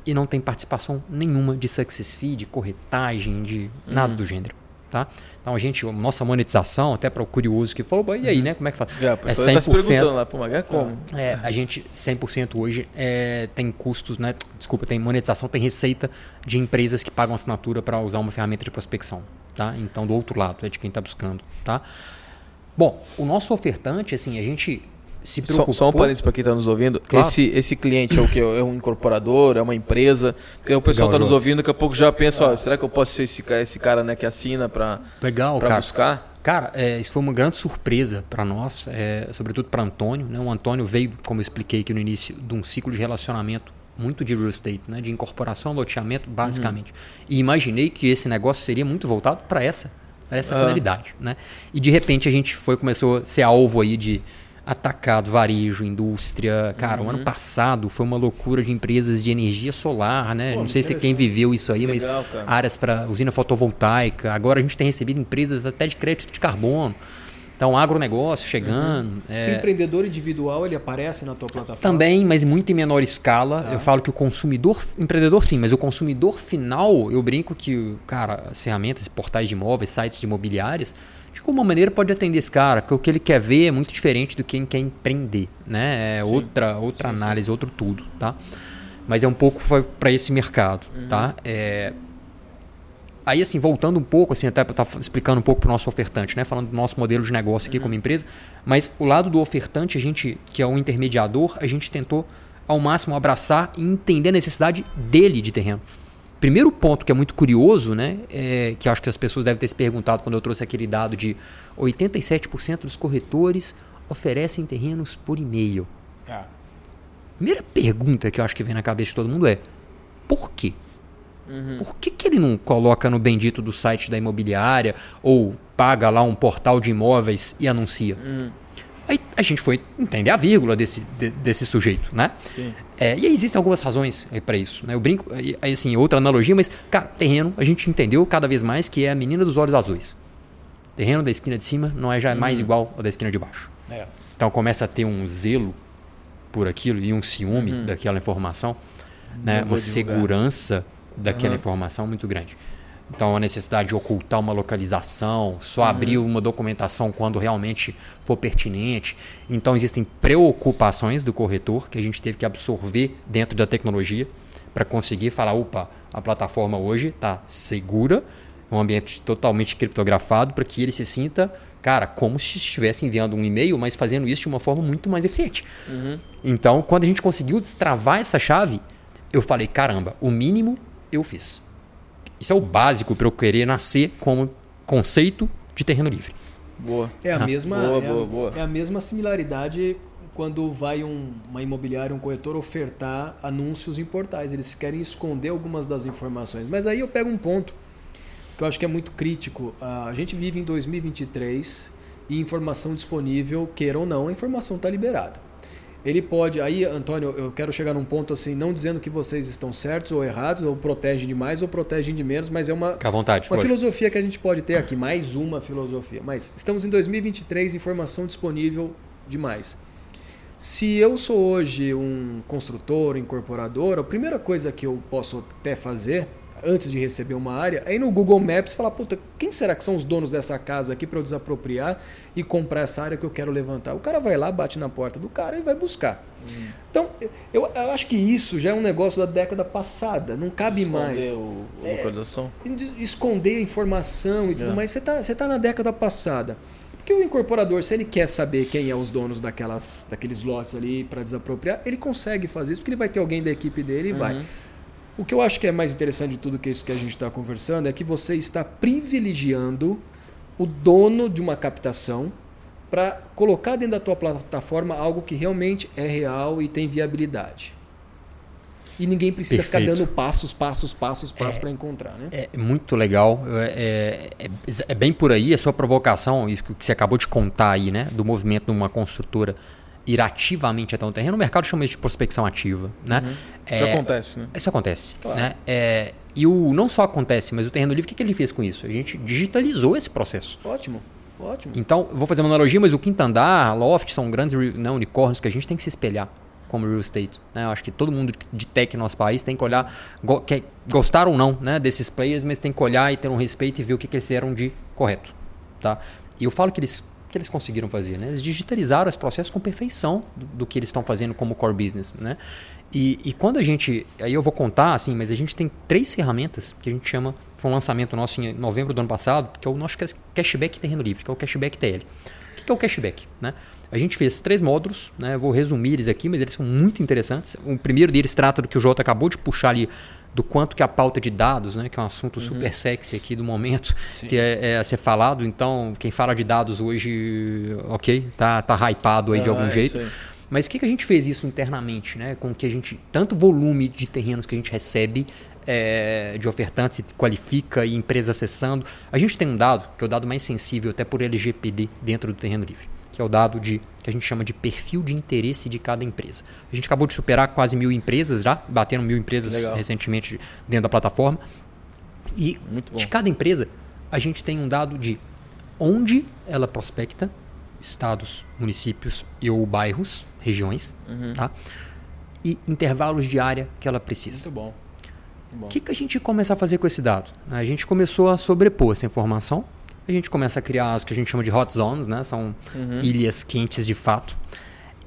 Speaker 3: e não tem participação nenhuma de success fee, de corretagem, de nada do gênero. Tá? Então a gente, nossa monetização, até para o curioso que falou, e aí, né? Como é que faz?
Speaker 1: A
Speaker 3: é
Speaker 1: pessoa tá se perguntando lá, pô, mas é como?
Speaker 3: É, a gente, 100% hoje, é, tem custos, né? Desculpa, tem monetização, tem receita de empresas que pagam assinatura para usar uma ferramenta de prospecção. Tá? Então, do outro lado, é de quem está buscando. Tá? Bom, o nosso ofertante, assim, a gente se preocupou...
Speaker 1: Só, só um parênteses para quem está nos ouvindo. Claro. Esse, esse cliente é o que? É um incorporador? É uma empresa? Porque o pessoal está nos ouvindo, daqui a pouco já pensa, ó, será que eu posso ser esse, esse cara né, que assina para buscar?
Speaker 3: Cara, é, isso foi uma grande surpresa para nós, é, sobretudo para Antônio. Né? O Antônio veio, como eu expliquei aqui no início, de um ciclo de relacionamento muito de real estate, né? de incorporação, loteamento, basicamente. Uhum. E imaginei que esse negócio seria muito voltado para essa, pra essa uhum. finalidade. Né? E de repente a gente foi começou a ser alvo aí de atacado, varejo, indústria. Cara, uhum. o ano uhum. passado foi uma loucura de empresas de energia solar, né? Pô, Não sei se quem viveu isso aí, Legal, mas cara. áreas para usina fotovoltaica. Agora a gente tem recebido empresas até de crédito de carbono. Então, agronegócio chegando. Uhum.
Speaker 2: É... O empreendedor individual ele aparece na tua plataforma?
Speaker 3: Também, mas muito em menor escala. Ah. Eu falo que o consumidor, empreendedor sim, mas o consumidor final, eu brinco que, cara, as ferramentas, portais de imóveis, sites de imobiliárias, alguma maneira pode atender esse cara, porque o que ele quer ver é muito diferente do que quem quer empreender, né? É sim. outra, outra sim, análise, sim. outro tudo, tá? Mas é um pouco para esse mercado, uhum. tá? É, Aí, assim, voltando um pouco, assim, até para estar tá explicando um pouco para o nosso ofertante, né? Falando do nosso modelo de negócio aqui uhum. como empresa, mas o lado do ofertante, a gente, que é o intermediador, a gente tentou ao máximo abraçar e entender a necessidade dele de terreno. Primeiro ponto que é muito curioso, né? É, que acho que as pessoas devem ter se perguntado quando eu trouxe aquele dado de 87% dos corretores oferecem terrenos por e-mail. É. Primeira pergunta que eu acho que vem na cabeça de todo mundo é: por quê? Uhum. Por que, que ele não coloca no bendito do site da imobiliária ou paga lá um portal de imóveis e anuncia? Uhum. Aí a gente foi entender a vírgula desse, de, desse sujeito, né? É, e aí existem algumas razões para isso. Né? Eu brinco, aí, assim, outra analogia, mas, cara, terreno, a gente entendeu cada vez mais que é a menina dos olhos azuis. Terreno da esquina de cima não é já mais igual ao da esquina de baixo. É. Então começa a ter um zelo por aquilo e um ciúme uhum. daquela informação, né? uma segurança daquela uhum. informação muito grande. Então, a necessidade de ocultar uma localização, só uhum. abrir uma documentação quando realmente for pertinente. Então, existem preocupações do corretor que a gente teve que absorver dentro da tecnologia para conseguir falar: opa, a plataforma hoje está segura, um ambiente totalmente criptografado, para que ele se sinta, cara, como se estivesse enviando um e-mail, mas fazendo isso de uma forma muito mais eficiente. Uhum. Então, quando a gente conseguiu destravar essa chave, eu falei: caramba, o mínimo eu fiz. Isso é o básico para eu querer nascer como conceito de terreno livre.
Speaker 2: Boa. É a ah. mesma, boa, é, boa, boa. é a mesma similaridade quando vai um, uma imobiliária, um corretor ofertar anúncios em portais. Eles querem esconder algumas das informações. Mas aí eu pego um ponto que eu acho que é muito crítico. A gente vive em 2023 e informação disponível, queira ou não, a informação está liberada. Ele pode. Aí, Antônio, eu quero chegar num ponto assim, não dizendo que vocês estão certos ou errados, ou protegem de mais ou protegem de menos, mas é uma,
Speaker 3: Fica à vontade,
Speaker 2: uma filosofia que a gente pode ter aqui. Mais uma filosofia. Mas estamos em 2023, informação disponível demais. Se eu sou hoje um construtor, incorporador, a primeira coisa que eu posso até fazer antes de receber uma área, aí no Google Maps falar, puta, quem será que são os donos dessa casa aqui para eu desapropriar e comprar essa área que eu quero levantar? O cara vai lá, bate na porta do cara e vai buscar. Hum. Então, eu, eu, acho que isso já é um negócio da década passada, não cabe esconder mais.
Speaker 1: O, a localização?
Speaker 2: É, esconder a informação e tudo é. mais, você está você tá na década passada. Porque o incorporador, se ele quer saber quem é os donos daquelas, daqueles lotes ali para desapropriar, ele consegue fazer isso, porque ele vai ter alguém da equipe dele e uhum. vai. O que eu acho que é mais interessante de tudo que isso que a gente está conversando é que você está privilegiando o dono de uma captação para colocar dentro da tua plataforma algo que realmente é real e tem viabilidade. E ninguém precisa Perfeito. ficar dando passos, passos, passos, passos é, para encontrar. Né?
Speaker 3: É muito legal. É, é, é, bem por aí a sua provocação, isso que você acabou de contar aí, né? Do movimento de uma construtora ir ativamente até um terreno, o mercado chama isso de prospecção ativa. Né? Uhum.
Speaker 1: É, isso acontece, né?
Speaker 3: Isso acontece. Claro. Né? É, e o não só acontece, mas o terreno livre, o que, que ele fez com isso? A gente digitalizou esse processo.
Speaker 2: Ótimo. Ótimo.
Speaker 3: Então, vou fazer uma analogia, mas o quinto andar, a loft, são grandes né, unicórnios que a gente tem que se espelhar como real estate. Né? Eu acho que todo mundo de tech no nosso país tem que olhar, go, quer, gostar ou não né, desses players, mas tem que olhar e ter um respeito e ver o que, que eles fizeram de correto. Tá? E eu falo que eles que eles conseguiram fazer? Né? Eles digitalizaram os processos com perfeição do, do que eles estão fazendo como core business. Né? E, e, quando a gente. Aí eu vou contar, assim, mas a gente tem três ferramentas que a gente chama. Foi um lançamento nosso em novembro do ano passado, que é o nosso cashback terreno livre, que é o cashback TL. O que é o cashback? Né? A gente fez três módulos, né? Vou resumir eles aqui, mas eles são muito interessantes. O primeiro deles trata do que o Jota acabou de puxar ali do quanto que a pauta de dados, né, que é um assunto uhum. super sexy aqui do momento, Sim. que é, é, a ser falado. Então, quem fala de dados hoje, ok, tá, tá hypado aí de algum é jeito. Mas o que, que a gente fez isso internamente, né? Com que a gente, tanto volume de terrenos que a gente recebe é, de ofertantes e qualifica e empresa acessando. A gente tem um dado, que é o dado mais sensível até por LGPD dentro do terreno livre, que é o dado de que a gente chama de perfil de interesse de cada empresa. A gente acabou de superar quase mil empresas já, batendo mil empresas Legal. recentemente dentro da plataforma. E de cada empresa, a gente tem um dado de onde ela prospecta, estados, municípios e ou bairros, regiões, uhum. tá? e intervalos de área que ela precisa.
Speaker 1: Muito bom.
Speaker 3: O que, que a gente começa a fazer com esse dado? A gente começou a sobrepor essa informação. A gente começa a criar as que a gente chama de hot zones, né? São uhum. ilhas quentes de fato.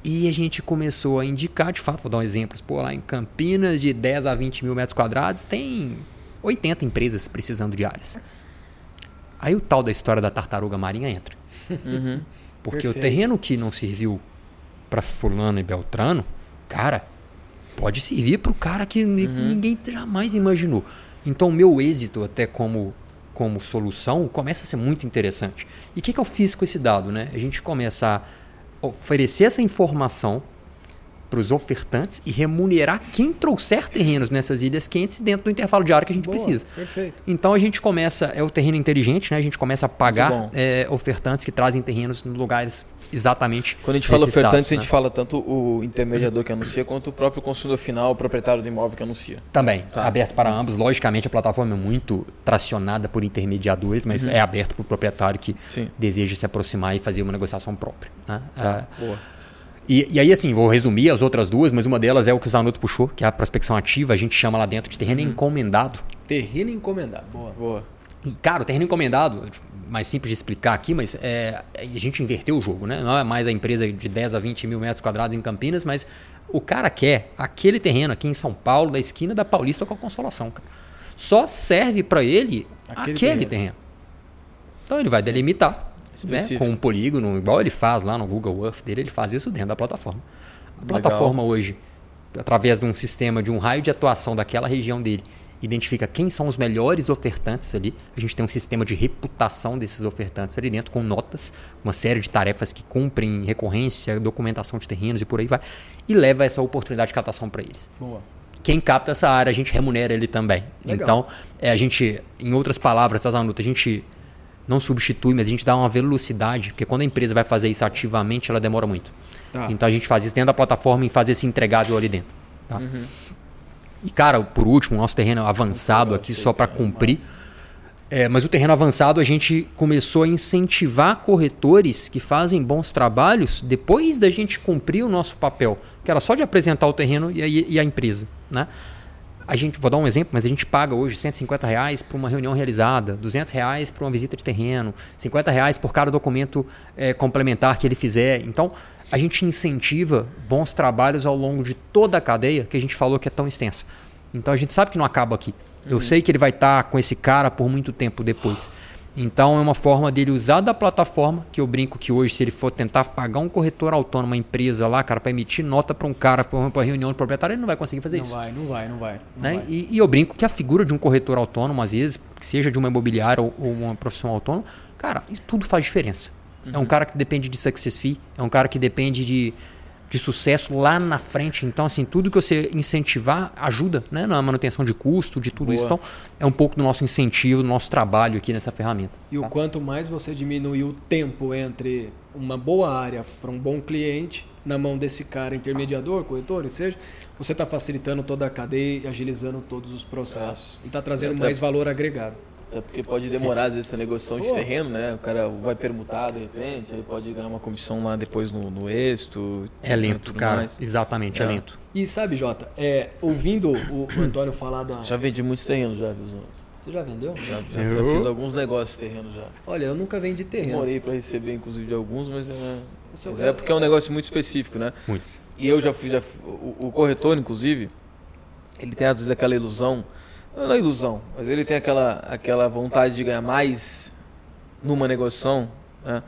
Speaker 3: E a gente começou a indicar, de fato, vou dar um exemplo. Pô, lá em Campinas, de 10 a 20 mil metros quadrados, tem 80 empresas precisando de áreas. Aí o tal da história da tartaruga marinha entra. Uhum. Porque Perfeito. o terreno que não serviu para fulano e beltrano, cara, pode servir para o cara que uhum. ninguém jamais imaginou. Então, o meu êxito, até como, como solução, começa a ser muito interessante. E o que, que eu fiz com esse dado? Né? A gente começa a oferecer essa informação para os ofertantes e remunerar quem trouxer terrenos nessas ilhas quentes dentro do intervalo de área que a gente Boa, precisa.
Speaker 2: Perfeito.
Speaker 3: Então a gente começa, é o terreno inteligente, né? a gente começa a pagar é, ofertantes que trazem terrenos em lugares exatamente.
Speaker 1: Quando a gente fala ofertantes, né? a gente fala tanto o intermediador que anuncia quanto o próprio consumidor final, o proprietário do imóvel que anuncia.
Speaker 3: Também, tá. aberto para ambos. Logicamente, a plataforma é muito tracionada por intermediadores, mas uhum. é aberto para o proprietário que Sim. deseja se aproximar e fazer uma negociação própria. Né? Tá. É, Boa. E, e, aí, assim, vou resumir as outras duas, mas uma delas é o que o Zanotto puxou, que é a prospecção ativa. A gente chama lá dentro de terreno uhum. encomendado.
Speaker 2: Terreno encomendado. Boa. Boa.
Speaker 3: E, cara, o terreno encomendado, mais simples de explicar aqui, mas é, a gente inverteu o jogo, né? Não é mais a empresa de 10 a 20 mil metros quadrados em Campinas, mas o cara quer aquele terreno aqui em São Paulo, da esquina da Paulista com a Consolação, cara. Só serve para ele aquele, aquele terreno. terreno. Então ele vai delimitar né? com um polígono, igual ele faz lá no Google Earth dele, ele faz isso dentro da plataforma. A Legal. plataforma hoje, através de um sistema de um raio de atuação daquela região dele, identifica quem são os melhores ofertantes ali. A gente tem um sistema de reputação desses ofertantes ali dentro, com notas, uma série de tarefas que cumprem recorrência, documentação de terrenos e por aí vai, e leva essa oportunidade de captação para eles.
Speaker 2: Boa.
Speaker 3: Quem capta essa área, a gente remunera ele também. Legal. Então, é, a gente, em outras palavras, tá, Zanuta, a gente não substitui, mas a gente dá uma velocidade, porque quando a empresa vai fazer isso ativamente, ela demora muito. Tá. Então a gente faz isso dentro da plataforma e faz esse entregável ali dentro. Tá? Uhum. E, cara, por último, nosso terreno avançado aqui, só para cumprir. É, mas o terreno avançado a gente começou a incentivar corretores que fazem bons trabalhos depois da gente cumprir o nosso papel, que era só de apresentar o terreno e a, e a empresa. Né? A gente, vou dar um exemplo, mas a gente paga hoje 150 reais por uma reunião realizada, 200 reais por uma visita de terreno, 50 reais por cada documento é, complementar que ele fizer. Então, a gente incentiva bons trabalhos ao longo de toda a cadeia que a gente falou que é tão extensa. Então a gente sabe que não acaba aqui. Eu uhum. sei que ele vai estar tá com esse cara por muito tempo depois. Então é uma forma dele usar da plataforma, que eu brinco que hoje, se ele for tentar pagar um corretor autônomo, uma empresa lá, cara, para emitir nota para um cara, para uma reunião de proprietário, ele não vai conseguir fazer
Speaker 2: não
Speaker 3: isso.
Speaker 2: Não vai, não vai, não vai. Não
Speaker 3: né?
Speaker 2: vai.
Speaker 3: E, e, eu brinco que a figura de um corretor autônomo, às vezes, seja de uma imobiliária ou, ou uma profissão autônoma, cara, isso tudo faz diferença. Uhum. É um cara que depende de success fee, é um cara que depende de, de sucesso lá na frente. Então, assim, tudo que você incentivar ajuda né, na manutenção de custo, de tudo Boa. isso. Então, é um pouco do nosso incentivo, do nosso trabalho aqui nessa ferramenta.
Speaker 2: E tá? o quanto mais você diminuir o tempo entre uma boa área para um bom cliente na mão desse cara intermediador, corretor, ou seja, você está facilitando toda a cadeia e agilizando todos os processos. É. E está trazendo mais valor agregado.
Speaker 1: Até porque pode demorar, às vezes, essa negociação de terreno, né? O cara vai permutar de repente, aí pode ganhar uma comissão lá depois no, no êxito.
Speaker 3: É lento, cara.
Speaker 1: mais.
Speaker 3: Exatamente, é,
Speaker 1: É.
Speaker 3: lento.
Speaker 2: E sabe, Jota, é, ouvindo o, Antônio falar da.
Speaker 1: Já vendi muitos terrenos, já, viu?
Speaker 2: Você já vendeu?
Speaker 1: Já, já,
Speaker 3: Eu?
Speaker 1: já fiz alguns negócios de terreno já.
Speaker 2: Olha, eu nunca vendi terreno.
Speaker 1: Demorei pra receber, inclusive, de alguns, mas, é, mas
Speaker 2: é
Speaker 1: é porque é um negócio muito específico, né?
Speaker 3: Muito.
Speaker 1: E eu já fiz, já, o, o corretor, inclusive, ele tem às vezes aquela ilusão, não é ilusão, mas ele tem aquela, aquela vontade de ganhar mais numa negociação, né?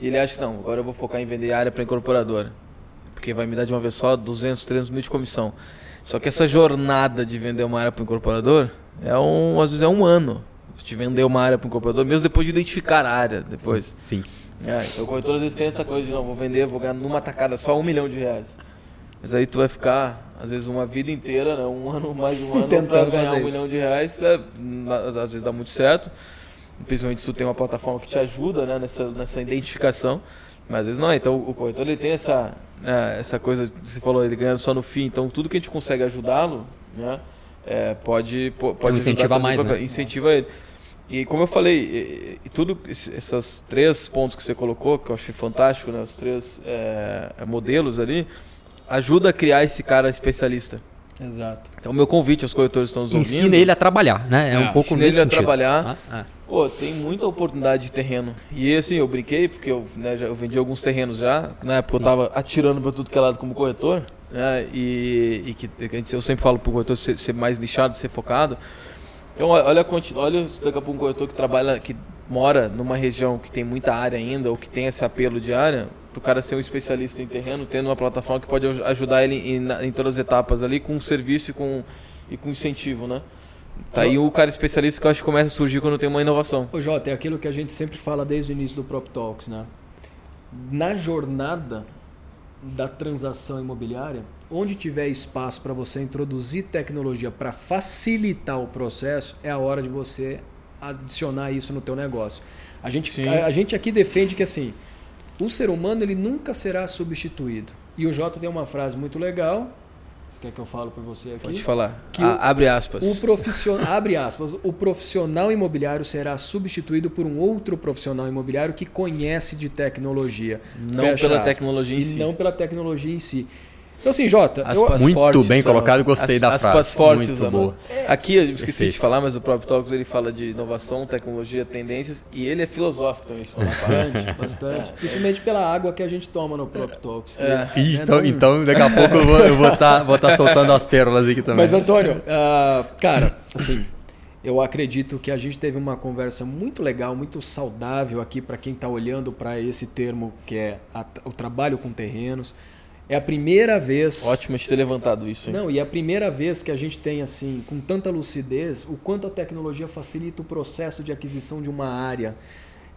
Speaker 1: E ele acha, não, agora eu vou focar em vender área para incorporadora, porque vai me dar de uma vez só 200, 300 mil de comissão. Só que essa jornada de vender uma área para o incorporador, é um, às vezes é um ano de vender uma área para o incorporador, mesmo depois de identificar a área, depois.
Speaker 3: Sim.
Speaker 1: É, então o corretor às vezes tem essa coisa de não, vou vender, vou ganhar numa tacada só um milhão de reais. Mas aí tu vai ficar, às vezes, uma vida inteira, né? um ano, mais de um ano,
Speaker 2: Tentando
Speaker 1: pra ganhar um
Speaker 2: isso.
Speaker 1: milhão de reais. é, às vezes dá muito certo. Principalmente se tu tem uma plataforma que te ajuda né? nessa, nessa identificação. Mas às vezes não, então o corretor ele tem essa, né, essa coisa, que você falou, ele ganha só no fim. Então tudo que a gente consegue ajudá-lo, né? é, pode, po- pode ajudar
Speaker 3: incentiva
Speaker 1: a trazer
Speaker 3: mais, né?
Speaker 1: Incentiva ele. E como eu falei, e, e tudo esse- esses três pontos que você colocou, que eu achei fantástico, né? Os três é, modelos ali, ajuda a criar esse cara especialista.
Speaker 2: Exato.
Speaker 1: Então, o meu convite aos corretores que estão nos ouvindo.
Speaker 3: Ensina ele a trabalhar, né? É,
Speaker 2: É,
Speaker 3: um pouco
Speaker 1: ensina
Speaker 3: nesse
Speaker 1: ele a
Speaker 3: sentido.
Speaker 1: trabalhar.
Speaker 3: Ah, ah.
Speaker 1: Pô, tem muita oportunidade de terreno. E assim, eu brinquei, porque eu, né, já, eu vendi alguns terrenos já. Na época eu tava atirando pra tudo que é lado como corretor. Né, e, e que, que a gente- eu sempre falo pro corretor ser, ser mais nichado, ser focado. Então, olha, olha daqui a pouco um corretor que trabalha, que mora numa região que tem muita área ainda, ou que tem esse apelo de área, pro cara ser um especialista em terreno, tendo uma plataforma que pode aj- ajudar ele em, em todas as etapas ali, com serviço e com, e com incentivo, né? Tá aí o cara especialista que eu acho que começa a surgir quando tem uma inovação.
Speaker 2: Ô Jota, é aquilo que a gente sempre fala desde o início do Prop Talks, né? Na jornada da transação imobiliária, onde tiver espaço para você introduzir tecnologia para facilitar o processo, é a hora de você adicionar isso no teu negócio. A gente, a, a gente aqui defende que assim, o ser humano ele nunca será substituído. E o Jota tem uma frase muito legal. Você quer que eu falo para você aqui?
Speaker 1: Pode falar.
Speaker 2: Que
Speaker 1: A- abre aspas.
Speaker 2: O profissional, abre aspas, o profissional imobiliário será substituído por um outro profissional imobiliário que conhece de tecnologia.
Speaker 1: Não
Speaker 2: Fecha
Speaker 1: pela
Speaker 2: aspas.
Speaker 1: tecnologia em
Speaker 2: e
Speaker 1: si.
Speaker 2: não pela tecnologia em si. Então assim, Jota, eu-
Speaker 1: Aspas
Speaker 3: Muito
Speaker 1: fortes,
Speaker 3: bem colocado, gostei
Speaker 1: As-
Speaker 3: da
Speaker 1: aspas
Speaker 3: frase.
Speaker 1: fortes,
Speaker 3: Muito boa.
Speaker 1: Aqui eu esqueci de
Speaker 3: Perfeito.
Speaker 1: falar, mas o próprio Talks ele fala de inovação, tecnologia, tendências e ele é filosófico também. isso
Speaker 2: bastante, bastante. Principalmente pela água que a gente toma no Prop Talks. que,
Speaker 1: É.
Speaker 2: né,
Speaker 3: Ih, então,
Speaker 2: não-
Speaker 3: então daqui a pouco eu vou estar vou tá, vou tá soltando as pérolas aqui também.
Speaker 2: Mas Antônio, ah, cara, assim, eu acredito que a gente teve uma conversa muito legal, muito saudável aqui para quem está olhando para esse termo que é a- o trabalho com terrenos. É a primeira vez.
Speaker 1: Ótimo de ter levantado isso. hein?
Speaker 2: Não, e é a primeira vez que a gente tem assim, com tanta lucidez, o quanto a tecnologia facilita o processo de aquisição de uma área.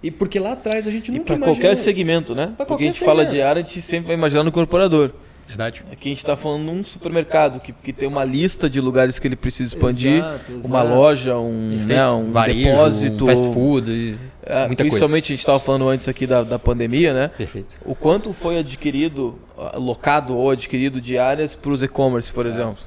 Speaker 2: E porque lá atrás a gente
Speaker 1: E
Speaker 2: nunca
Speaker 1: para
Speaker 2: imaginou.
Speaker 1: qualquer segmento, né? Porque
Speaker 2: qualquer
Speaker 1: a gente fala
Speaker 2: segmento.
Speaker 1: de área, a gente sempre vai imaginar no incorporador.
Speaker 3: Verdade.
Speaker 1: Aqui a gente está falando num supermercado que, que tem uma lista de lugares que ele precisa expandir,
Speaker 2: Exato, exato.
Speaker 1: uma loja, um, né, um
Speaker 3: Varejo,
Speaker 1: depósito,
Speaker 3: um fast food, e
Speaker 1: É,
Speaker 3: muita coisa.
Speaker 1: principalmente a gente estava falando antes aqui da, da pandemia, né?
Speaker 3: Perfeito.
Speaker 1: O quanto foi adquirido, locado ou adquirido de áreas para os e-commerce,
Speaker 2: É.
Speaker 1: por exemplo.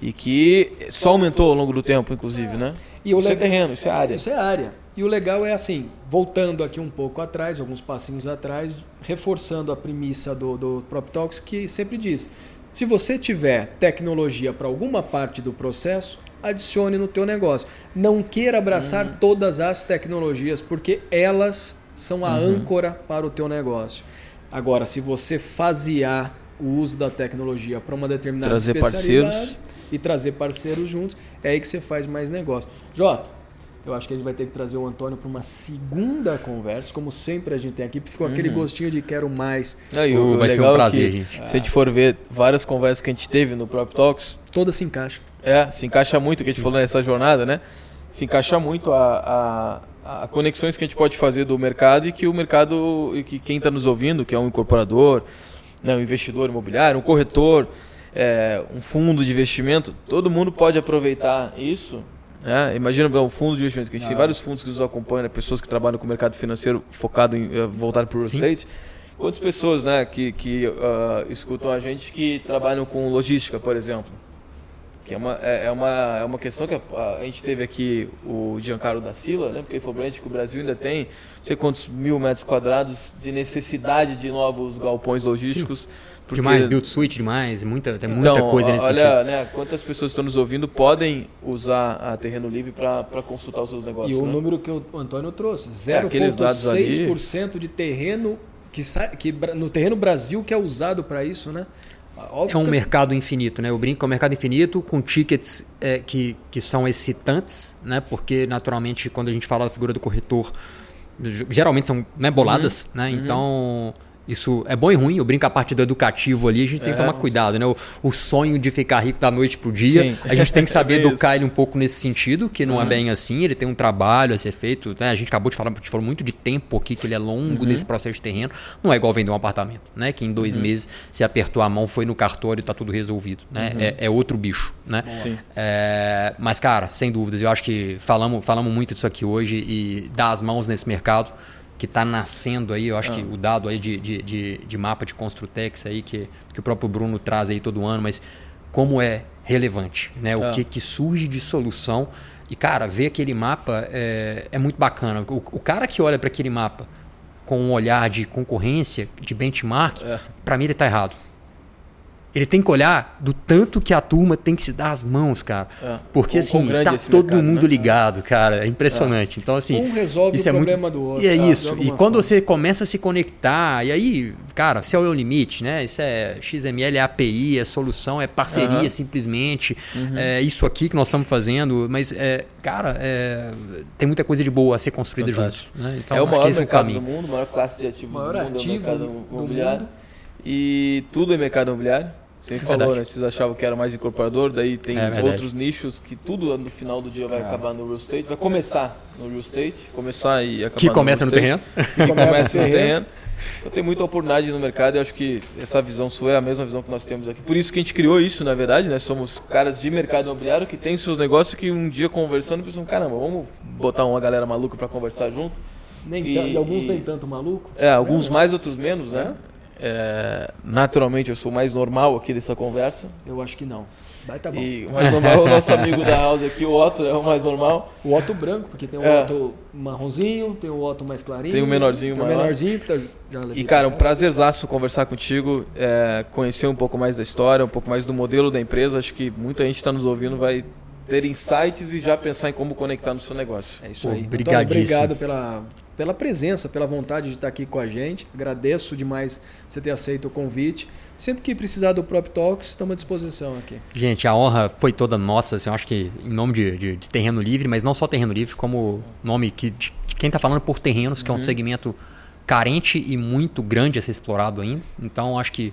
Speaker 1: E que só aumentou ao longo do tempo, inclusive, né?
Speaker 2: E o
Speaker 1: isso é terreno, isso é área.
Speaker 2: Isso é área. E o legal é assim, voltando aqui um pouco atrás, alguns passinhos atrás, reforçando a premissa do, do Prop Talks, que sempre diz, se você tiver tecnologia para alguma parte do processo, adicione no teu negócio. Não queira abraçar
Speaker 1: Uhum.
Speaker 2: todas as tecnologias, porque elas são a
Speaker 1: Uhum.
Speaker 2: âncora para o teu negócio. Agora, se você fasear o uso da tecnologia para uma determinada
Speaker 1: Trazer
Speaker 2: especialidade
Speaker 1: parceiros.
Speaker 2: e trazer parceiros juntos, é aí que você faz mais negócio. Jota, eu acho que a gente vai ter que trazer o Antônio para uma segunda conversa, como sempre a gente tem aqui, porque ficou aquele
Speaker 1: Uhum.
Speaker 2: gostinho de quero mais,
Speaker 1: Não, e
Speaker 3: Oh,
Speaker 1: o
Speaker 3: vai ser um prazer,
Speaker 1: que,
Speaker 3: gente.
Speaker 1: Se a gente for ver várias conversas que a gente teve no próprio Talks,
Speaker 2: toda se encaixa.
Speaker 1: É, se encaixa muito o que a gente
Speaker 3: Sim.
Speaker 1: falou nessa jornada, né? Se encaixa muito a, a, a conexões que a gente pode fazer do mercado e que o mercado, e que quem está nos ouvindo, que é um incorporador, né, um investidor imobiliário, um corretor, é, um fundo de investimento, todo mundo pode aproveitar isso. Né? Imagina um fundo de investimento, que a gente tem
Speaker 2: Ah.
Speaker 1: vários fundos que nos acompanham, né? pessoas que trabalham com o mercado financeiro focado em eh, voltado para o real
Speaker 3: Sim.
Speaker 1: estate. Outras pessoas né, que, que ah, escutam a gente que trabalham com logística, por exemplo. Que é uma, é, é uma, é uma questão que a, a gente teve aqui o Giancarlo da Sila, né? Porque ele falou pra gente que o Brasil ainda tem não sei quantos mil metros quadrados de necessidade de novos galpões logísticos. Porque,
Speaker 3: Demais, build suite demais, muita, tem
Speaker 1: então,
Speaker 3: muita coisa nesse
Speaker 1: olha,
Speaker 3: sentido.
Speaker 1: né, quantas pessoas estão nos ouvindo podem usar a Terreno Livre para consultar os seus negócios.
Speaker 2: E o
Speaker 1: né?
Speaker 2: número que o Antônio trouxe,
Speaker 1: É, aqueles dados ali.
Speaker 2: 0,6% de terreno que, que no terreno Brasil que é usado para isso, né? Óbvio
Speaker 3: É um
Speaker 2: que-
Speaker 3: mercado infinito, né? Eu brinco que é um mercado infinito com tickets é, que, que são excitantes, né? Porque naturalmente quando a gente fala da figura do corretor, geralmente são né, boladas,
Speaker 1: Uhum.
Speaker 3: né? Então isso é bom e ruim. Eu brinco a parte do educativo ali, a gente tem que
Speaker 1: É,
Speaker 3: tomar cuidado, né? O, o sonho de ficar rico da noite pro dia,
Speaker 1: Sim.
Speaker 3: a gente tem que saber
Speaker 1: É
Speaker 3: educar ele um pouco nesse sentido, que não é
Speaker 1: Uhum.
Speaker 3: bem assim. Ele tem um trabalho a ser feito. né? A gente acabou de falar, a gente falou muito de tempo aqui, que ele é longo
Speaker 1: Uhum.
Speaker 3: nesse processo de terreno. Não é igual vender um apartamento, né? Que em dois
Speaker 1: Uhum.
Speaker 3: meses se apertou a mão, foi no cartório e tá tudo resolvido, né?
Speaker 1: Uhum.
Speaker 3: É, é outro bicho, né? É, mas, cara, sem dúvidas, eu acho que falamos, falamos muito disso aqui hoje e dar as mãos nesse mercado que está nascendo aí, eu acho
Speaker 1: Ah.
Speaker 3: que o dado aí de, de, de, de mapa de Construtex aí, que, que o próprio Bruno traz aí todo ano, mas como é relevante, né? O
Speaker 1: Ah.
Speaker 3: que, que surge de solução. E, cara, ver aquele mapa é, é muito bacana. O, o cara que olha para aquele mapa com um olhar de concorrência, de benchmark,
Speaker 1: É.
Speaker 3: para mim ele tá errado. Ele tem que olhar do tanto que a turma tem que se dar as mãos, cara.
Speaker 1: É.
Speaker 3: Porque assim, tá todo
Speaker 1: mercado,
Speaker 3: mundo
Speaker 1: né?
Speaker 3: ligado, cara. É impressionante. Então, assim.
Speaker 2: Um resolve
Speaker 3: isso
Speaker 2: o
Speaker 3: é muito-
Speaker 2: problema do outro.
Speaker 3: E é
Speaker 2: tá?
Speaker 3: Isso. E quando
Speaker 2: forma.
Speaker 3: você começa a se conectar, e aí, cara, se é o limite, né? Isso é XML, é API, é solução, é parceria
Speaker 1: Aham.
Speaker 3: simplesmente.
Speaker 2: Uhum.
Speaker 3: É isso aqui que nós estamos fazendo. Mas, é, cara, é, tem muita coisa de boa a ser construída
Speaker 1: Fantástico.
Speaker 3: juntos. Né? Então,
Speaker 1: é o maior
Speaker 3: é o
Speaker 1: mercado
Speaker 3: caminho.
Speaker 1: do mundo, maior classe de ativos
Speaker 2: Maior
Speaker 1: do mundo,
Speaker 2: ativo
Speaker 1: é o mercado
Speaker 2: do
Speaker 1: imobiliário.
Speaker 2: mundo.
Speaker 1: E tudo é mercado imobiliário. Você falou,
Speaker 3: Verdade.
Speaker 1: né? Vocês achavam que era mais incorporador, daí tem
Speaker 3: É
Speaker 1: outros nichos que tudo no final do dia vai
Speaker 2: É.
Speaker 1: acabar no real estate. Vai começar no real estate, começar e acabar
Speaker 3: Que começa no
Speaker 1: real estate.
Speaker 3: terreno.
Speaker 1: que começa no
Speaker 2: terreno.
Speaker 1: Eu tenho muita oportunidade no mercado e acho que essa visão sua é a mesma visão que nós temos aqui. Por isso que a gente criou isso, na verdade, né? Somos caras de mercado imobiliário que tem seus negócios que um dia conversando pensam, caramba, vamos botar uma galera maluca para conversar junto.
Speaker 2: Nem
Speaker 1: E-
Speaker 2: e, alguns
Speaker 1: e-
Speaker 2: nem tanto maluco.
Speaker 1: É, alguns mais, outros menos, né? É, naturalmente eu sou mais normal aqui dessa conversa.
Speaker 2: Eu acho que não. Vai tá bom.
Speaker 1: E o mais normal é o nosso amigo da house aqui, o Otto, é o mais normal.
Speaker 2: O Otto branco, porque tem o
Speaker 1: É.
Speaker 2: Otto marronzinho, tem o Otto mais clarinho.
Speaker 1: Tem o menorzinho
Speaker 2: tem o menorzinho que tá
Speaker 1: E cara, um prazerzaço conversar contigo, é, conhecer um pouco mais da história, um pouco mais do modelo da empresa. Acho que muita gente está nos ouvindo vai ter insights e já pensar em como conectar no seu negócio.
Speaker 2: É isso
Speaker 3: Pô,
Speaker 2: aí.
Speaker 3: Brigadíssimo.
Speaker 2: obrigado pela, pela presença, pela vontade de estar aqui com a gente. Agradeço demais você ter aceito o convite. Sempre que precisar do Prop Talks, estamos à disposição aqui.
Speaker 3: Gente, a honra foi toda nossa, assim, eu acho que em nome de, de- de Terreno Livre, mas não só Terreno Livre, como nome que, de, de quem está falando por terrenos, que é um segmento carente e muito grande a ser explorado ainda. Então, acho que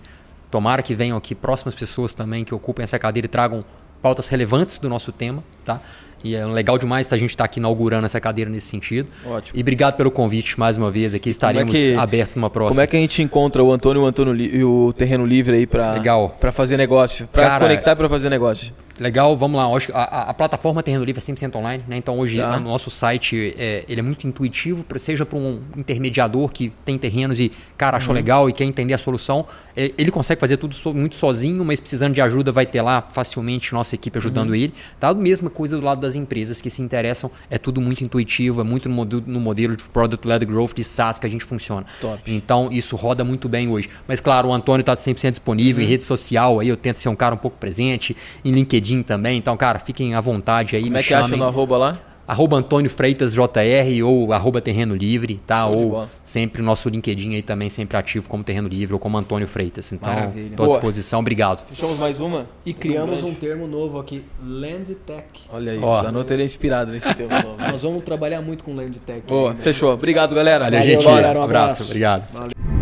Speaker 3: tomara que venham aqui próximas pessoas também que ocupem essa cadeira e tragam pautas relevantes do nosso tema, tá? E é legal demais a gente estar aqui inaugurando essa cadeira nesse sentido.
Speaker 1: Ótimo.
Speaker 3: E obrigado pelo convite mais uma vez aqui, estaremos
Speaker 1: que-
Speaker 3: abertos numa próxima.
Speaker 1: Como é que a gente encontra o Antônio, o Antônio e o Terreno Livre aí para fazer negócio, para conectar para fazer negócio?
Speaker 3: Legal, vamos lá. A, a- a plataforma Terreno Livre é 100% online, né? Então hoje
Speaker 1: Tá.
Speaker 3: o nosso site é, ele é muito intuitivo, seja para um intermediador que tem terrenos e, cara,
Speaker 1: Uhum.
Speaker 3: achou legal e quer entender a solução. é, ele consegue fazer tudo muito sozinho, mas precisando de ajuda vai ter lá facilmente nossa equipe
Speaker 1: Uhum.
Speaker 3: ajudando ele. Tá? Mesma coisa do lado das empresas que se interessam, é tudo muito intuitivo, é muito no modelo, no modelo de Product-Led Growth de SaaS que a gente funciona.
Speaker 1: Top.
Speaker 3: Então isso roda muito bem hoje. Mas claro, o Antônio está 100% disponível em
Speaker 1: Uhum.
Speaker 3: rede social, aí eu tento ser um cara um pouco presente, em LinkedIn também. Então, cara, fiquem à vontade aí,
Speaker 1: Como
Speaker 3: me
Speaker 1: é que acha
Speaker 3: chamem.
Speaker 1: no arroba lá?
Speaker 3: Arroba Antônio Freitas JR ou arroba Terreno Livre, tá?
Speaker 1: Show
Speaker 3: ou sempre o nosso LinkedIn aí também sempre ativo como Terreno Livre ou como Antônio Freitas. Então,
Speaker 2: Maravilha.
Speaker 3: tô à disposição. Obrigado.
Speaker 1: Fechamos mais uma?
Speaker 2: E criamos
Speaker 1: grande.
Speaker 2: um termo novo aqui, Land Tech.
Speaker 1: Olha aí,
Speaker 3: Ó.
Speaker 1: o Zanotto ele é inspirado nesse tema novo.
Speaker 2: Nós vamos trabalhar muito com Land Tech.
Speaker 1: Boa,
Speaker 2: ainda.
Speaker 1: fechou. Obrigado, galera.
Speaker 3: Valeu,
Speaker 2: Valeu,
Speaker 3: gente.
Speaker 2: galera, um
Speaker 3: abraço.
Speaker 2: abraço.
Speaker 3: Obrigado.
Speaker 2: Valeu.